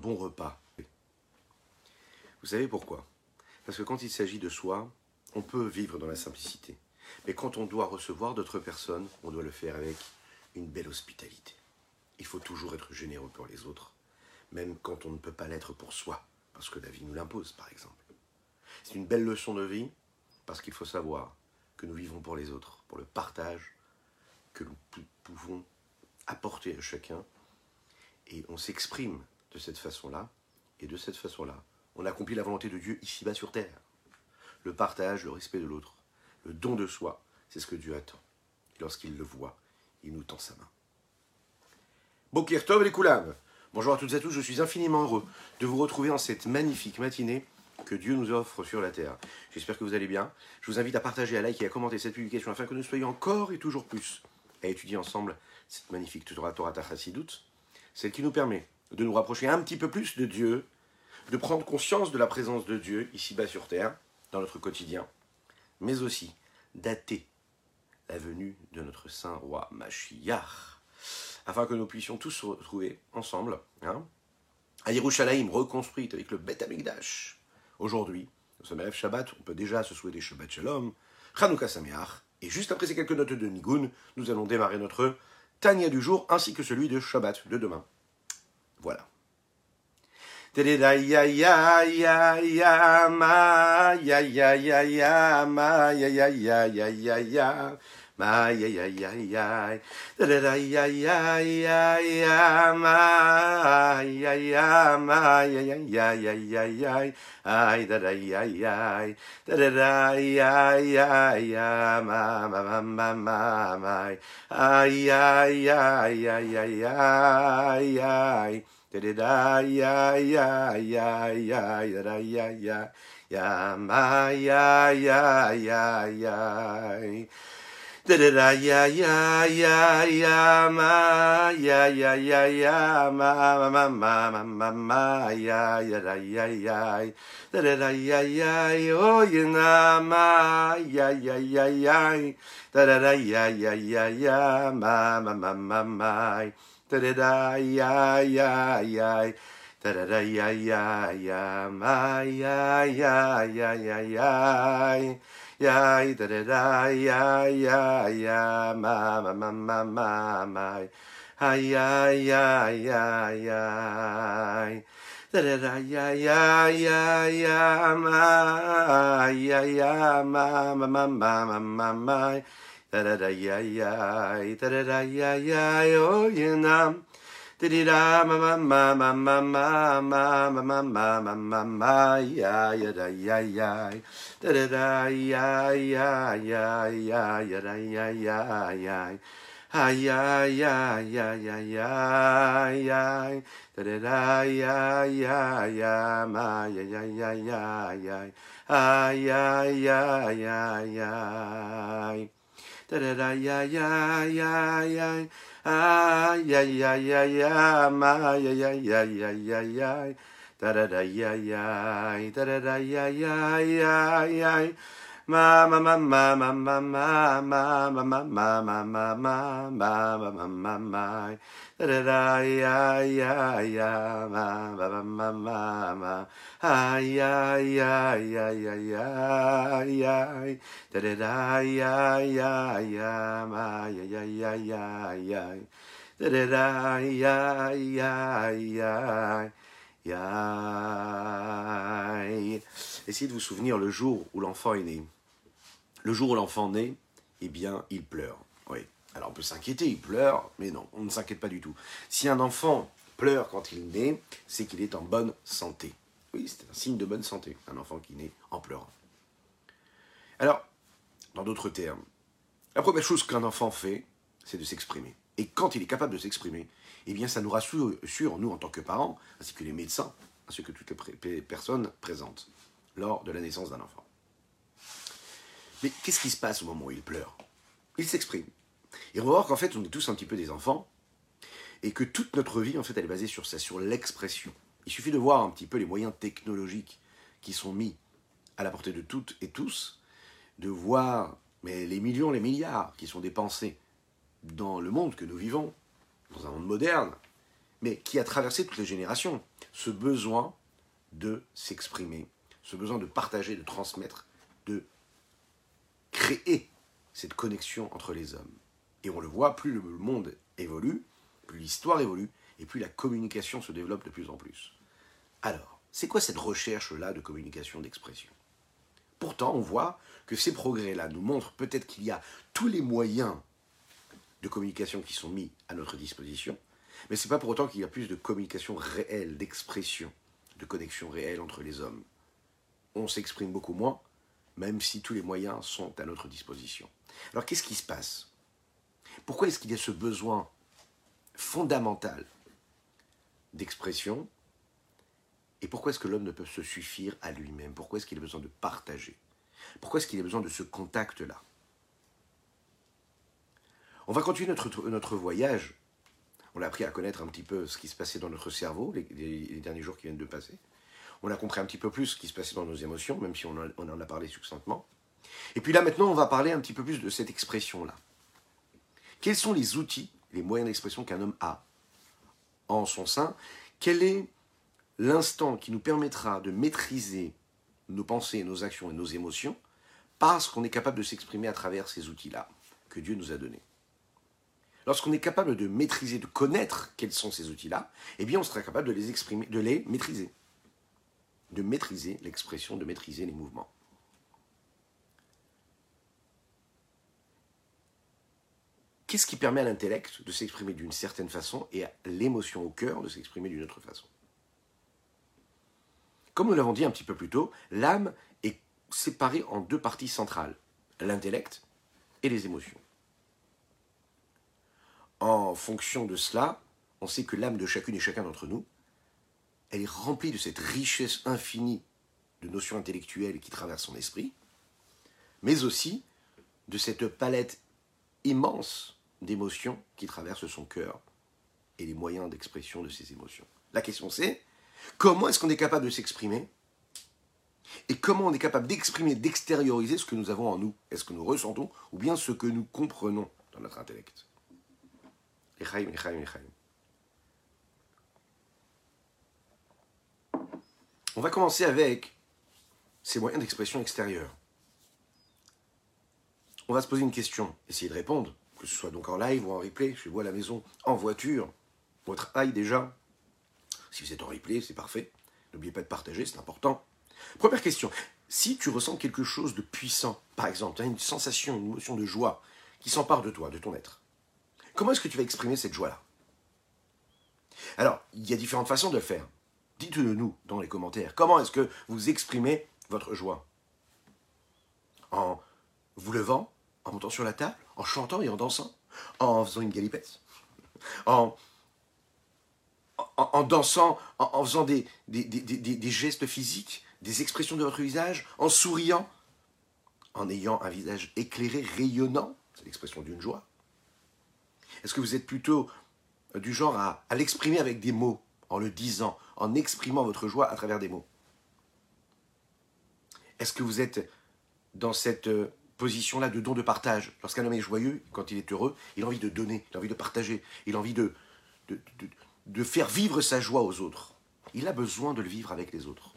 bon repas. Vous savez pourquoi? Parce que quand il s'agit de soi, on peut vivre dans la simplicité. Mais quand on doit recevoir d'autres personnes, on doit le faire avec une belle hospitalité. Il faut toujours être généreux pour les autres, même quand on ne peut pas l'être pour soi, parce que la vie nous l'impose, par exemple. C'est une belle leçon de vie, parce qu'il faut savoir que nous vivons pour les autres, pour le partage que nous pouvons apporter à chacun, et on s'exprime de cette façon-là, et de cette façon-là, on accomplit la volonté de Dieu ici-bas sur terre. Le partage, le respect de l'autre, le don de soi, c'est ce que Dieu attend. Lorsqu'il le voit, il nous tend sa main. Bokir Tov les. Bonjour à toutes et à tous, je suis infiniment heureux de vous retrouver en cette magnifique matinée que Dieu nous offre sur la terre. J'espère que vous allez bien. Je vous invite à partager, à liker et à commenter cette publication afin que nous soyons encore et toujours plus à étudier ensemble cette magnifique Torah Torah Tachassidut, celle qui nous permet de nous rapprocher un petit peu plus de Dieu, de prendre conscience de la présence de Dieu ici-bas sur terre, dans notre quotidien, mais aussi dater la venue de notre saint roi Mashiach, afin que nous puissions tous se retrouver ensemble, hein, à Yerushalayim, reconstruite avec le Bet Amikdash. Aujourd'hui, nous sommes à Shabbat, on peut déjà se souhaiter Shabbat Shalom, Chanukah Sameach, et juste après ces quelques notes de Nigun, nous allons démarrer notre Tania du jour, ainsi que celui de Shabbat de demain. Voilà. Ya ya ya ya ma ya ya ya ya ma ya ya ya ya ya ya ma ya ya ya ya da da da ya ya ya ya ma ya ya ma ya ya ya ya ya ya ay da da ya ya da da da ya ya ya ma ma ma ma ma ma ay. Ya ya ya ya ya ya da da da ya ya ya ya da da ya ya ya ma ya ya ya ya da ya ya ya ya ma ya ya ya ya ma ma ma ma ma ma ma ya ya da ya ya da da ya ya oh ya na ma ya ya ya ya da da da ya ya ya ya ma ma ma ma ma da da da ya ya ya da da da ya ya ya ma ya ya ya ya ya ya da da da ya ya ya ma ma ma ma ma ma ay ya ya ya ya da da da ya ya ya ya ma ya ya ma ma ma ma ma ma ma da da da ya ya da da da ya ya oh you know da da da ma ma ma ma ma ma ma ma ma ma ma ma ya ya da ya ya da da da ya ya ya ya ya da ya ya ya Ay ya ya ya ya ya ya da da da ya ya ya ma ya ya ya ya ya ay ya ya ya ya da da da ya ya ya ya ah ya ya ya ya ma ya ya ya ya ya ya da da da ya ya da da da ya ya ya ya ma ma ma ma ma ma ma ma ma ma ma ma ma ma ma ma ma ma da da da ya ya ya ma ma ma ma ma ma ah ya ya ya ya ya ya da da da ya ya ya ma ya ya ya ya ya da da da ya ya ya Essayez de vous souvenir le jour où l'enfant est né. Le jour où l'enfant naît, eh bien, il pleure. Oui. Alors on peut s'inquiéter, il pleure, mais non, on ne s'inquiète pas du tout. Si un enfant pleure quand il naît, c'est qu'il est en bonne santé. Oui, c'est un signe de bonne santé, un enfant qui naît en pleurant. Alors, dans d'autres termes, la première chose qu'un enfant fait, c'est de s'exprimer. Et quand il est capable de s'exprimer, eh bien, ça nous rassure, nous, en tant que parents, ainsi que les médecins, ainsi que toutes les personnes présentes lors de la naissance d'un enfant. Mais qu'est-ce qui se passe au moment où il pleure? Il s'exprime. Et on va voir qu'en fait, on est tous un petit peu des enfants, et que toute notre vie, en fait, elle est basée sur ça, sur l'expression. Il suffit de voir un petit peu les moyens technologiques qui sont mis à la portée de toutes et tous, de voir mais les millions, les milliards qui sont dépensés dans le monde que nous vivons, dans un monde moderne, mais qui a traversé toutes les générations. Ce besoin de s'exprimer, ce besoin de partager, de transmettre, de créer cette connexion entre les hommes. Et on le voit, plus le monde évolue, plus l'histoire évolue, et plus la communication se développe de plus en plus. Alors, c'est quoi cette recherche-là de communication, d'expression? Pourtant, on voit que ces progrès-là nous montrent peut-être qu'il y a tous les moyens communication qui sont mis à notre disposition, mais ce n'est pas pour autant qu'il y a plus de communication réelle, d'expression, de connexion réelle entre les hommes. On s'exprime beaucoup moins, même si tous les moyens sont à notre disposition. Alors qu'est-ce qui se passe? Pourquoi est-ce qu'il y a ce besoin fondamental d'expression? Et pourquoi est-ce que l'homme ne peut se suffire à lui-même? Pourquoi est-ce qu'il a besoin de partager? Pourquoi est-ce qu'il a besoin de ce contact-là? On va continuer notre, notre voyage. On a appris à connaître un petit peu ce qui se passait dans notre cerveau les, les derniers jours qui viennent de passer. On a compris un petit peu plus ce qui se passait dans nos émotions, même si on en a parlé succinctement. Et puis là, maintenant, on va parler un petit peu plus de cette expression-là. Quels sont les outils, les moyens d'expression qu'un homme a en son sein? Quel est l'instant qui nous permettra de maîtriser nos pensées, nos actions et nos émotions parce qu'on est capable de s'exprimer à travers ces outils-là que Dieu nous a donnés? Lorsqu'on est capable de maîtriser, de connaître quels sont ces outils-là, eh bien on sera capable de les exprimer, de les maîtriser. De maîtriser l'expression, de maîtriser les mouvements. Qu'est-ce qui permet à l'intellect de s'exprimer d'une certaine façon et à l'émotion au cœur de s'exprimer d'une autre façon? Comme nous l'avons dit un petit peu plus tôt, l'âme est séparée en deux parties centrales, l'intellect et les émotions. En fonction de cela, on sait que l'âme de chacune et chacun d'entre nous, elle est remplie de cette richesse infinie de notions intellectuelles qui traversent son esprit, mais aussi de cette palette immense d'émotions qui traversent son cœur et les moyens d'expression de ces émotions. La question c'est, comment est-ce qu'on est capable de s'exprimer et comment on est capable d'exprimer, d'extérioriser ce que nous avons en nous? Est-ce que nous ressentons ou bien ce que nous comprenons dans notre intellect? On va commencer avec ces moyens d'expression extérieurs. On va se poser une question, essayer de répondre que ce soit donc en live ou en replay, chez vous à la maison, en voiture, votre travail déjà. Si vous êtes en replay, c'est parfait. N'oubliez pas de partager, c'est important. Première question, si tu ressens quelque chose de puissant, par exemple, une sensation, une émotion de joie qui s'empare de toi, de ton être, comment est-ce que tu vas exprimer cette joie-là? Alors, il y a différentes façons de le faire. Dites-le nous dans les commentaires. Comment est-ce que vous exprimez votre joie? En vous levant, en montant sur la table, en chantant et en dansant, en faisant une galipette, en, dansant, en, faisant des, gestes physiques, des expressions de votre visage, en souriant, en ayant un visage éclairé, rayonnant, c'est l'expression d'une joie. Est-ce que vous êtes plutôt du genre à, l'exprimer avec des mots, en le disant, en exprimant votre joie à travers des mots? Est-ce que vous êtes dans cette euh, position-là de don de partage? Lorsqu'un homme est joyeux, quand il est heureux, il a envie de donner, il a envie de partager, il a envie de, de, de, faire vivre sa joie aux autres. Il a besoin de le vivre avec les autres.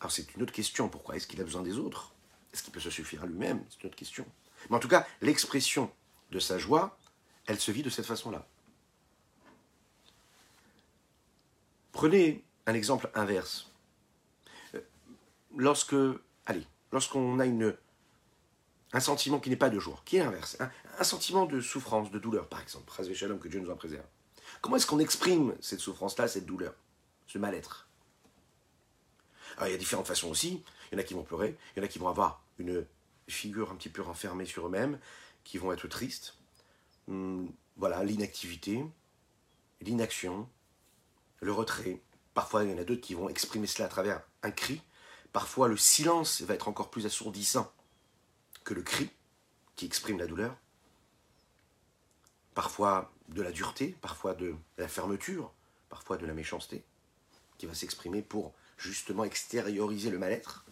Alors c'est une autre question, pourquoi est-ce qu'il a besoin des autres? Est-ce qu'il peut se suffire à lui-même? C'est une autre question. Mais en tout cas, l'expression de sa joie, elle se vit de cette façon-là. Prenez un exemple inverse. Euh, lorsque, allez, lorsqu'on a une, un sentiment qui n'est pas de joie, qui est l'inverse, un, sentiment de souffrance, de douleur, par exemple, Shalom, que Dieu nous en préserve. Comment est-ce qu'on exprime cette souffrance-là, cette douleur, ce mal-être? Alors, il y a différentes façons aussi. Il y en a qui vont pleurer, il y en a qui vont avoir une figure un petit peu renfermée sur eux-mêmes, qui vont être tristes. Hmm, voilà, l'inactivité, l'inaction, le retrait. Parfois, il y en a d'autres qui vont exprimer cela à travers un cri. Parfois, le silence va être encore plus assourdissant que le cri qui exprime la douleur, parfois de la dureté, parfois de la fermeture, parfois de la méchanceté, qui va s'exprimer pour justement extérioriser le mal-être.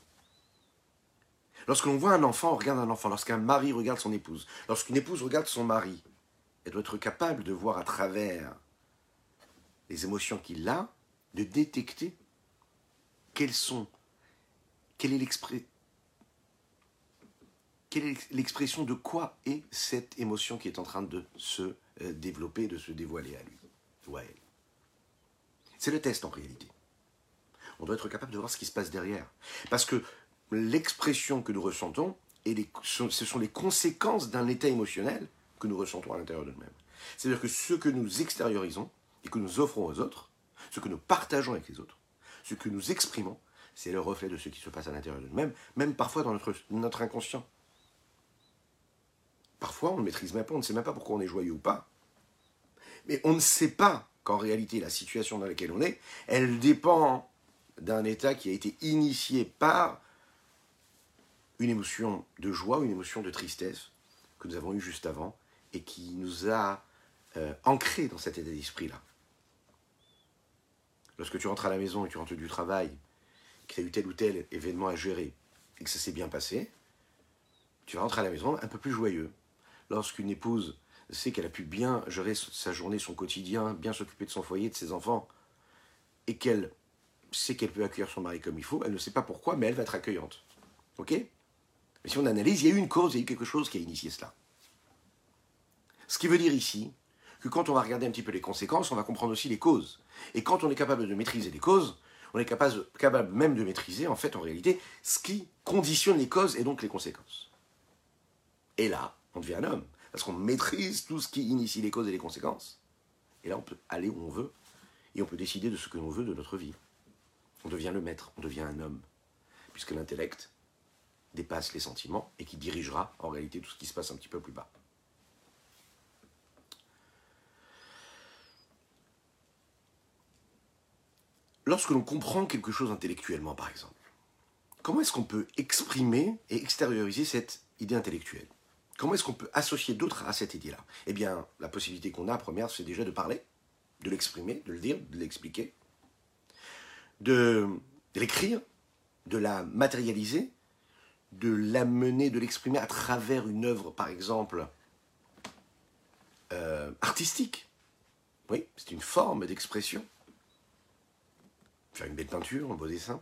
Lorsque l'on voit un enfant, on regarde un enfant. Lorsqu'un mari regarde son épouse, lorsqu'une épouse regarde son mari, elle doit être capable de voir à travers les émotions qu'il a, de détecter quelles sont, quelle est l'expression quelle est l'expression de quoi est cette émotion qui est en train de se euh, développer, de se dévoiler à lui ou à elle. C'est le test en réalité. On doit être capable de voir ce qui se passe derrière. Parce que l'expression que nous ressentons, et ce sont les conséquences d'un état émotionnel que nous ressentons à l'intérieur de nous-mêmes. C'est-à-dire que ce que nous extériorisons et que nous offrons aux autres, ce que nous partageons avec les autres, ce que nous exprimons, c'est le reflet de ce qui se passe à l'intérieur de nous-mêmes, même parfois dans notre, inconscient. Parfois, on ne maîtrise même pas, on ne sait même pas pourquoi on est joyeux ou pas. Mais on ne sait pas qu'en réalité, la situation dans laquelle on est, elle dépend d'un état qui a été initié par une émotion de joie une émotion de tristesse que nous avons eue juste avant et qui nous a euh, ancrés dans cet état d'esprit-là. Lorsque tu rentres à la maison et tu rentres du travail, que tu as eu tel ou tel événement à gérer et que ça s'est bien passé, tu rentres à la maison un peu plus joyeux, lorsqu'une épouse sait qu'elle a pu bien gérer sa journée, son quotidien, bien s'occuper de son foyer, de ses enfants, et qu'elle sait qu'elle peut accueillir son mari comme il faut, elle ne sait pas pourquoi, mais elle va être accueillante. Ok? Mais si on analyse, il y a eu une cause, il y a eu quelque chose qui a initié cela. Ce qui veut dire ici que quand on va regarder un petit peu les conséquences, on va comprendre aussi les causes. Et quand on est capable de maîtriser les causes, on est capable, même de maîtriser, en fait, en réalité, ce qui conditionne les causes et donc les conséquences. Et là, on devient un homme. Parce qu'on maîtrise tout ce qui initie les causes et les conséquences. Et là, on peut aller où on veut. Et on peut décider de ce que l'on veut de notre vie. On devient le maître, on devient un homme. Puisque l'intellect dépasse les sentiments et qui dirigera en réalité tout ce qui se passe un petit peu plus bas. Lorsque l'on comprend quelque chose intellectuellement, par exemple, comment est-ce qu'on peut exprimer et extérioriser cette idée intellectuelle? Comment est-ce qu'on peut associer d'autres à cette idée-là? Eh bien, la possibilité qu'on a, première, c'est déjà de parler, de l'exprimer, de le dire, de l'expliquer, de, l'écrire, de la matérialiser, de l'amener, de l'exprimer à travers une œuvre, par exemple, euh, artistique. Oui, c'est une forme d'expression. Faire une belle peinture, un beau dessin.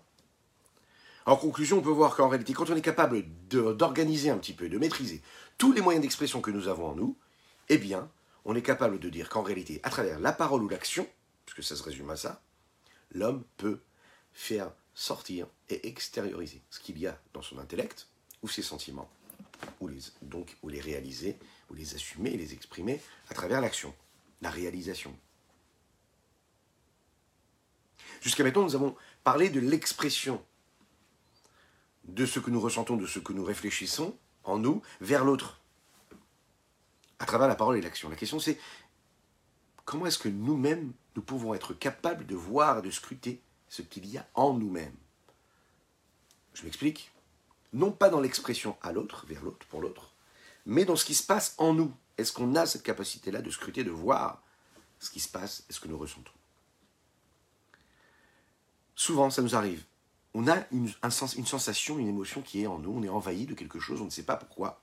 En conclusion, on peut voir qu'en réalité, quand on est capable d'organiser un petit peu, de maîtriser tous les moyens d'expression que nous avons en nous, eh bien, on est capable de dire qu'en réalité, à travers la parole ou l'action, puisque ça se résume à ça, l'homme peut faire sortir et extérioriser ce qu'il y a dans son intellect ou ses sentiments, ou les, donc ou les réaliser, ou les assumer et les exprimer à travers l'action, la réalisation. Jusqu'à maintenant, nous avons parlé de l'expression de ce que nous ressentons, de ce que nous réfléchissons, en nous vers l'autre, à travers la parole et l'action. La question c'est comment est-ce que nous-mêmes, nous pouvons être capables de voir et de scruter ce qu'il y a en nous-mêmes? Je m'explique. Non pas dans l'expression à l'autre, vers l'autre, pour l'autre, mais dans ce qui se passe en nous. Est-ce qu'on a cette capacité-là de scruter, de voir ce qui se passe et ce que nous ressentons? Souvent, ça nous arrive on a une, sensation, une émotion qui est en nous, on est envahi de quelque chose, on ne sait pas pourquoi.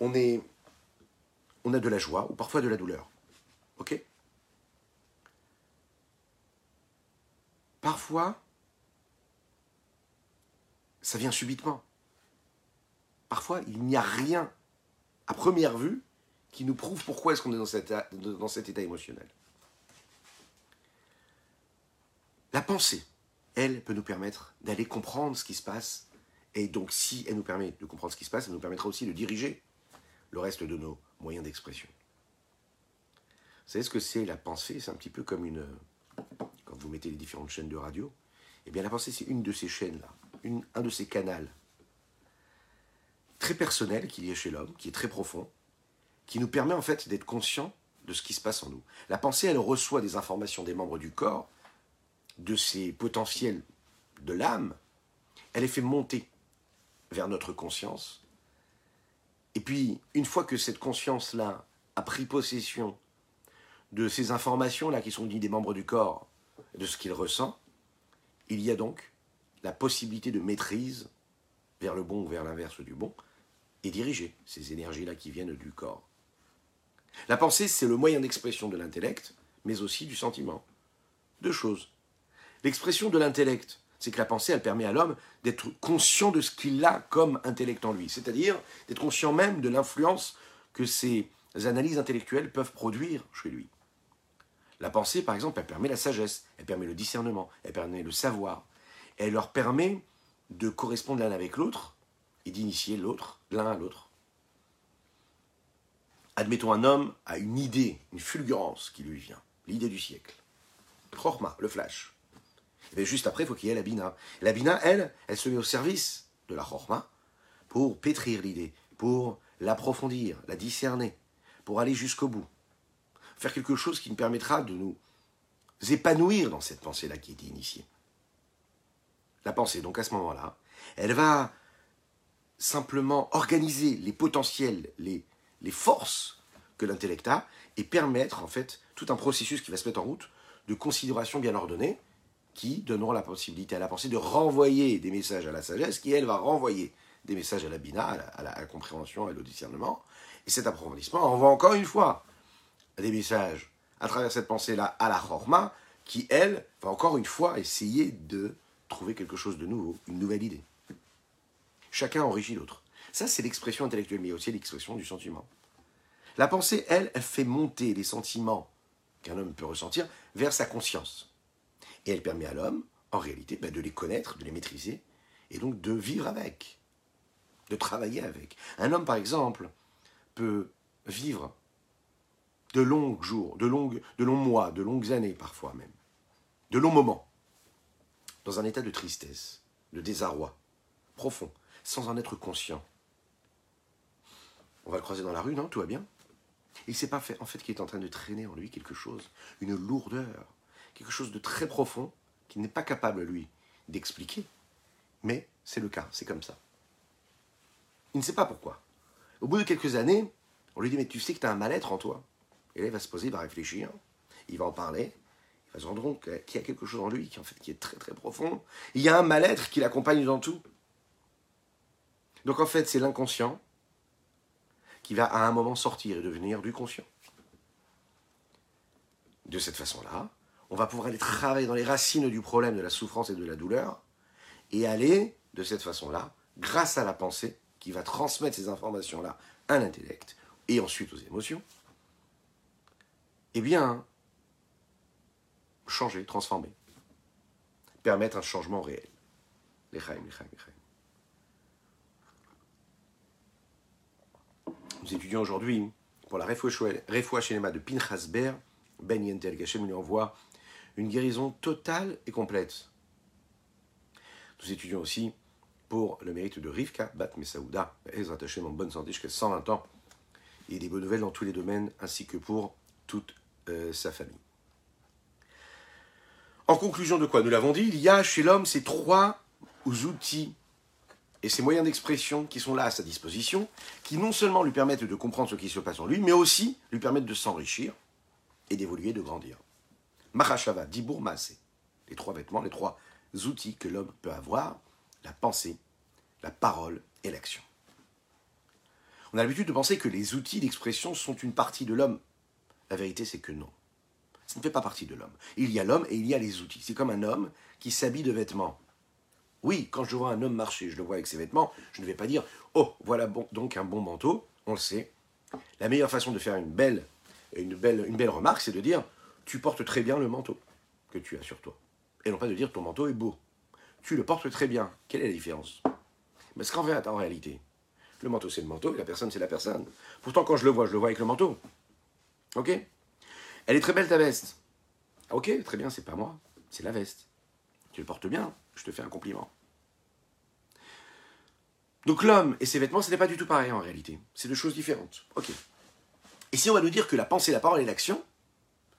On a de la joie ou parfois de la douleur. Ok? Parfois, ça vient subitement. Parfois, il n'y a rien à première vue qui nous prouve pourquoi est-ce qu'on est dans cet, dans cet état émotionnel. La pensée elle peut nous permettre d'aller comprendre ce qui se passe. Et donc, si elle nous permet de comprendre ce qui se passe, elle nous permettra aussi de diriger le reste de nos moyens d'expression. Vous savez ce que c'est la pensée? C'est un petit peu comme une. Quand vous mettez les différentes chaînes de radio, eh bien, la pensée, c'est une de ces chaînes-là, un de ces canaux très personnel qu'il y a chez l'homme, qui est très profond, qui nous permet en fait d'être conscient de ce qui se passe en nous. La pensée, elle reçoit des informations des membres du corps de ces potentiels de l'âme, elle est fait monter vers notre conscience. Et puis, une fois que cette conscience-là a pris possession de ces informations-là qui sont dites des membres du corps, de ce qu'il ressent, il y a donc la possibilité de maîtrise vers le bon ou vers l'inverse du bon, et diriger ces énergies-là qui viennent du corps. La pensée, c'est le moyen d'expression de l'intellect, mais aussi du sentiment Deux choses. L'expression de l'intellect, c'est que la pensée, elle permet à l'homme d'être conscient de ce qu'il a comme intellect en lui, c'est-à-dire d'être conscient même de l'influence que ses analyses intellectuelles peuvent produire chez lui. La pensée, par exemple, elle permet la sagesse, elle permet le discernement, elle permet le savoir, elle leur permet de correspondre l'un avec l'autre et d'initier l'autre, l'un à l'autre. Admettons un homme a une idée, une fulgurance qui lui vient, l'idée du siècle. Chorma, le flash. Et juste après, il faut qu'il y ait la bina. La bina, elle, elle se met au service de la chorma pour pétrir l'idée, pour l'approfondir, la discerner, pour aller jusqu'au bout. Faire quelque chose qui nous permettra de nous épanouir dans cette pensée-là qui est initiée. La pensée, donc à ce moment-là, elle va simplement organiser les potentiels, les, forces que l'intellect a et permettre en fait tout un processus qui va se mettre en route de considération bien ordonnée qui donneront la possibilité à la pensée de renvoyer des messages à la sagesse qui elle va renvoyer des messages à la bina, à la, compréhension, et au discernement. Et cet approfondissement envoie encore une fois des messages à travers cette pensée-là à la chorma qui elle va encore une fois essayer de trouver quelque chose de nouveau, une nouvelle idée. Chacun enrichit l'autre. Ça, c'est l'expression intellectuelle, mais aussi l'expression du sentiment. La pensée, elle, elle fait monter les sentiments qu'un homme peut ressentir vers sa conscience. Et elle permet à l'homme, en réalité, ben, de les connaître, de les maîtriser, et donc de vivre avec, de travailler avec. Un homme, par exemple, peut vivre de longs jours, de, de longs mois, de longues années parfois même, de longs moments, dans un état de tristesse, de désarroi profond, sans en être conscient. On va le croiser dans la rue, non? Tout va bien? Il sait pas fait, en fait qu'il est en train de traîner en lui quelque chose, une lourdeur, quelque chose de très profond qu'il n'est pas capable, lui, d'expliquer. Mais c'est le cas, c'est comme ça. Il ne sait pas pourquoi. Au bout de quelques années, on lui dit Mais tu sais que tu as un mal-être en toi. Et là, il va se poser, il va réfléchir, il va en parler, va se qu'il y a quelque chose en lui qui, en fait, qui est très très profond. Il y a un mal-être qui l'accompagne dans tout. Donc en fait, c'est l'inconscient qui va à un moment sortir et devenir du conscient. De cette façon-là, on va pouvoir aller travailler dans les racines du problème de la souffrance et de la douleur, et aller, de cette façon-là, grâce à la pensée, qui va transmettre ces informations-là à l'intellect, et ensuite aux émotions, eh bien, changer, transformer, permettre un changement réel. Nous étudions aujourd'hui pour la Refoua Shenema de Pinchas Ber, Ben Yentel Gachem lui envoie une guérison totale et complète. Nous étudions aussi pour le mérite de Rivka Bat Mesaouda, Ezrat Hashem en bonne santé jusqu'à 120 ans, et des bonnes nouvelles dans tous les domaines, ainsi que pour toute euh, sa famille. En conclusion de quoi Nous l'avons dit, il y a chez l'homme ces trois outils et ces moyens d'expression qui sont là à sa disposition, qui non seulement lui permettent de comprendre ce qui se passe en lui, mais aussi lui permettent de s'enrichir et d'évoluer, de grandir. Mahashava, Dibur Maasé, les trois vêtements, les trois outils que l'homme peut avoir, la pensée, la parole et l'action. On a l'habitude de penser que les outils d'expression sont une partie de l'homme. La vérité, c'est que non. Ne fait pas partie de l'homme. Il y a l'homme et il y a les outils. C'est comme un homme qui s'habille de vêtements. Oui, quand je vois un homme marcher, je le vois avec ses vêtements, je ne vais pas dire Oh, voilà donc un bon manteau, on le sait. La meilleure façon de faire une belle, une belle, une belle remarque, c'est de dire Tu portes très bien le manteau que tu as sur toi. Et non pas de dire Ton manteau est beau. Tu le portes très bien. Quelle est la différence? Parce qu'en fait, en réalité, le manteau c'est le manteau et la personne c'est la personne. Pourtant, quand je le vois, je le vois avec le manteau. Ok? Elle est très belle ta veste. Ok, très bien, c'est pas moi, c'est la veste. Tu le portes bien, je te fais un compliment. Donc l'homme et ses vêtements, ce n'est pas du tout pareil en réalité. C'est deux choses différentes. Ok. Et si on va nous dire que la pensée, la parole et l'action,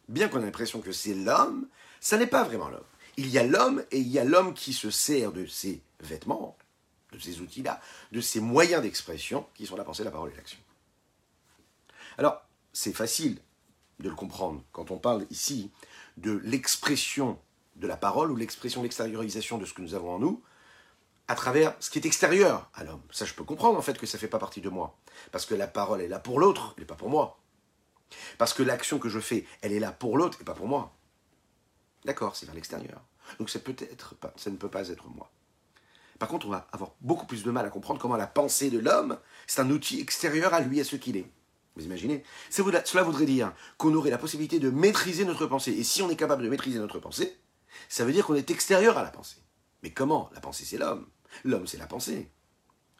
bien qu'on ait l'impression que c'est l'homme, ça n'est pas vraiment l'homme. Il y a l'homme et il y a l'homme qui se sert de ses vêtements, de ces outils-là, de ces moyens d'expression qui sont la pensée, la parole et l'action. Alors, c'est facile de le comprendre quand on parle ici de l'expression de la parole ou l'expression, l'extériorisation de ce que nous avons en nous, à travers ce qui est extérieur à l'homme. Ça, je peux comprendre en fait que ça ne fait pas partie de moi. Parce que la parole est là pour l'autre, elle n'est pas pour moi. Parce que l'action que je fais, elle est là pour l'autre et pas pour moi. D'accord, c'est vers l'extérieur. Donc ça, peut être ça ne peut pas être moi. Par contre, on va avoir beaucoup plus de mal à comprendre comment la pensée de l'homme, c'est un outil extérieur à lui, à ce qu'il est. Vous imaginez? Cela voudrait dire qu'on aurait la possibilité de maîtriser notre pensée. Et si on est capable de maîtriser notre pensée, ça veut dire qu'on est extérieur à la pensée. Mais comment? La pensée, c'est l'homme. L'homme, c'est la pensée.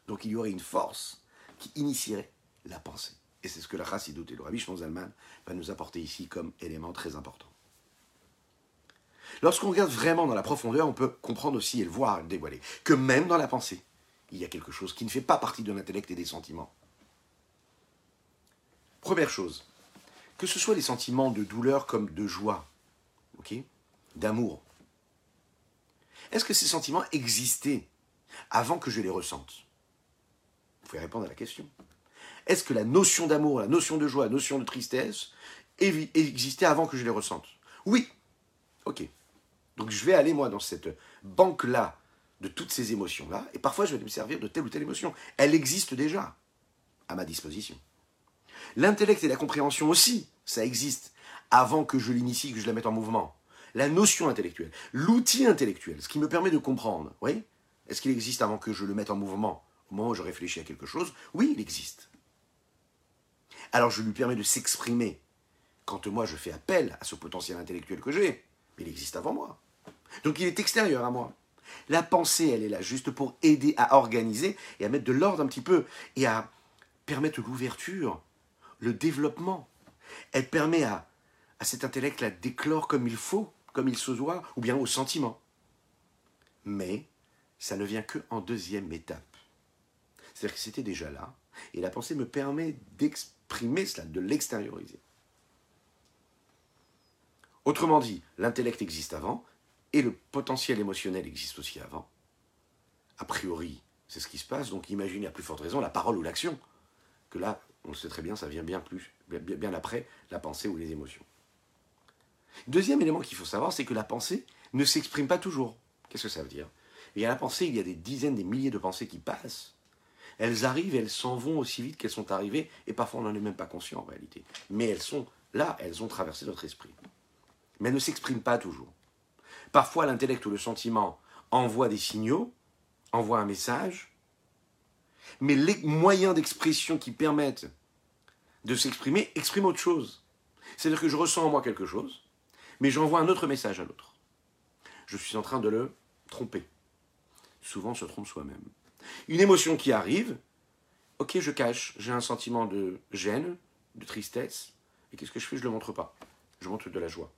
Donc il y aurait une force qui initierait la pensée. Et c'est ce que la Chassidoute et le Rabbi Zalman va nous apporter ici comme élément très important. Lorsqu'on regarde vraiment dans la profondeur, on peut comprendre aussi et le voir, le dévoiler, que même dans la pensée, il y a quelque chose qui ne fait pas partie de l'intellect et des sentiments. Première chose, que ce soit les sentiments de douleur comme de joie, d'amour. Est-ce que ces sentiments existaient avant que je les ressente? Vous pouvez répondre à la question. Est-ce que la notion d'amour, la notion de joie, la notion de tristesse existait avant que je les ressente? Oui. Ok. Donc je vais aller, moi, dans cette banque-là de toutes ces émotions-là, et parfois je vais me servir de telle ou telle émotion. Elle existe déjà à ma disposition. L'intellect et la compréhension aussi, ça existe avant que je l'initie, que je la mette en mouvement. La notion intellectuelle, l'outil intellectuel, ce qui me permet de comprendre, oui Est-ce qu'il existe avant que je le mette en mouvement? Au moment où je réfléchis à quelque chose, oui, il existe. Alors je lui permets de s'exprimer. Quand moi je fais appel à ce potentiel intellectuel que j'ai, il existe avant moi. Donc il est extérieur à moi. La pensée, elle est là juste pour aider à organiser et à mettre de l'ordre un petit peu et à permettre l'ouverture, le développement. Elle permet à, à cet intellect-là d'éclore comme il faut, comme il se doit, ou bien au sentiment. Mais ça ne vient que en deuxième étape. C'est-à-dire que c'était déjà là, et la pensée me permet d'exprimer cela, de l'extérioriser. Autrement dit, l'intellect existe avant, et le potentiel émotionnel existe aussi avant. A priori, c'est ce qui se passe, donc imaginez à plus forte raison la parole ou l'action, que là, on le sait très bien, ça vient bien plus, bien, après la pensée ou les émotions. Deuxième élément qu'il faut savoir, c'est que la pensée ne s'exprime pas toujours. Qu'est-ce que ça veut dire? Il y a la pensée, il y a des dizaines, des milliers de pensées qui passent. Elles arrivent et elles s'en vont aussi vite qu'elles sont arrivées, et parfois on n'en est même pas conscient en réalité. Mais elles sont là, elles ont traversé notre esprit. Mais elles ne s'expriment pas toujours. Parfois, l'intellect ou le sentiment envoie des signaux, envoie un message, mais les moyens d'expression qui permettent de s'exprimer expriment autre chose. C'est-à-dire que je ressens en moi quelque chose, mais j'envoie un autre message à l'autre. Je suis en train de le tromper. Souvent, on se trompe soi-même. Une émotion qui arrive, ok, je cache, j'ai un sentiment de gêne, de tristesse, et qu'est-ce que je fais? Je ne le montre pas. Je montre de la joie.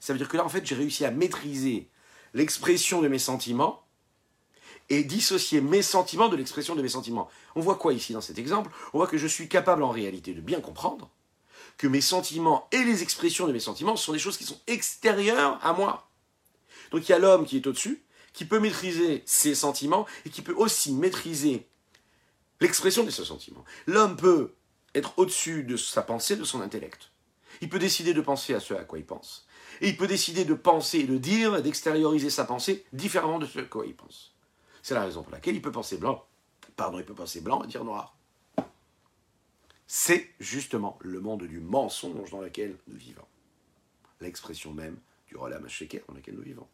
Ça veut dire que là, en fait, j'ai réussi à maîtriser l'expression de mes sentiments et dissocier mes sentiments de l'expression de mes sentiments. On voit quoi ici dans cet exemple? On voit que je suis capable en réalité de bien comprendre que mes sentiments et les expressions de mes sentiments sont des choses qui sont extérieures à moi. Donc il y a l'homme qui est au-dessus, qui peut maîtriser ses sentiments et qui peut aussi maîtriser l'expression de ses sentiments. L'homme peut être au-dessus de sa pensée, de son intellect. Il peut décider de penser à ce à quoi il pense. Et il peut décider de penser, de dire, d'extérioriser sa pensée différemment de ce à quoi il pense. C'est la raison pour laquelle il peut penser blanc, pardon, il peut penser blanc et dire noir. C'est justement le monde du mensonge dans lequel nous vivons. L'expression même du Rolam Sheker dans lequel nous vivons.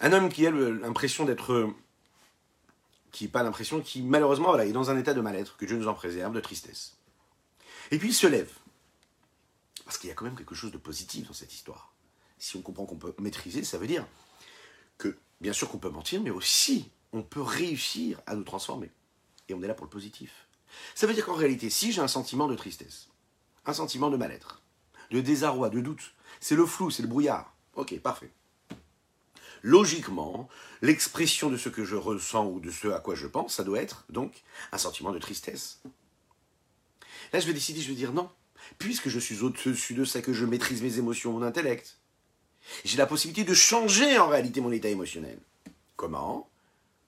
Un homme qui a l'impression d'être qui pas l'impression, qui malheureusement voilà, est dans un état de mal-être, que Dieu nous en préserve, de tristesse. Et puis il se lève. Parce qu'il y a quand même quelque chose de positif dans cette histoire. Si on comprend qu'on peut maîtriser, ça veut dire que, bien sûr qu'on peut mentir, mais aussi on peut réussir à nous transformer. Et on est là pour le positif. Ça veut dire qu'en réalité, si j'ai un sentiment de tristesse, un sentiment de mal-être, de désarroi, de doute, c'est le flou, c'est le brouillard. Ok, parfait logiquement, l'expression de ce que je ressens ou de ce à quoi je pense, ça doit être donc un sentiment de tristesse. Là, je vais décider, je vais dire non. Puisque je suis au-dessus de ça, que je maîtrise mes émotions, mon intellect, j'ai la possibilité de changer en réalité mon état émotionnel. Comment?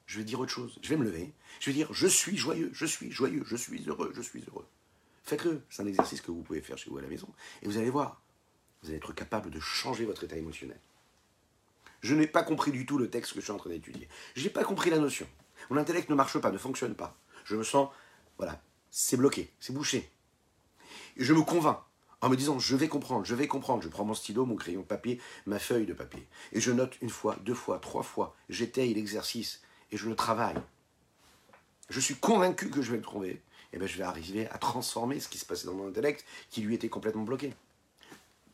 Je vais dire autre chose. Je vais me lever. Je vais dire je suis joyeux, je suis joyeux, je suis heureux, je suis heureux. Faites-le. C'est un exercice que vous pouvez faire chez vous à la maison. Et vous allez voir, vous allez être capable de changer votre état émotionnel. Je n'ai pas compris du tout le texte que je suis en train d'étudier. Je n'ai pas compris la notion. Mon intellect ne marche pas, ne fonctionne pas. Je me sens, voilà, c'est bloqué, c'est bouché. Et je me convainc en me disant je vais comprendre, je vais comprendre. Je prends mon stylo, mon crayon de papier, ma feuille de papier. Et je note une fois, deux fois, trois fois. J'étaye l'exercice et je le travaille. Je suis convaincu que je vais le trouver. Et bien je vais arriver à transformer ce qui se passait dans mon intellect qui lui était complètement bloqué.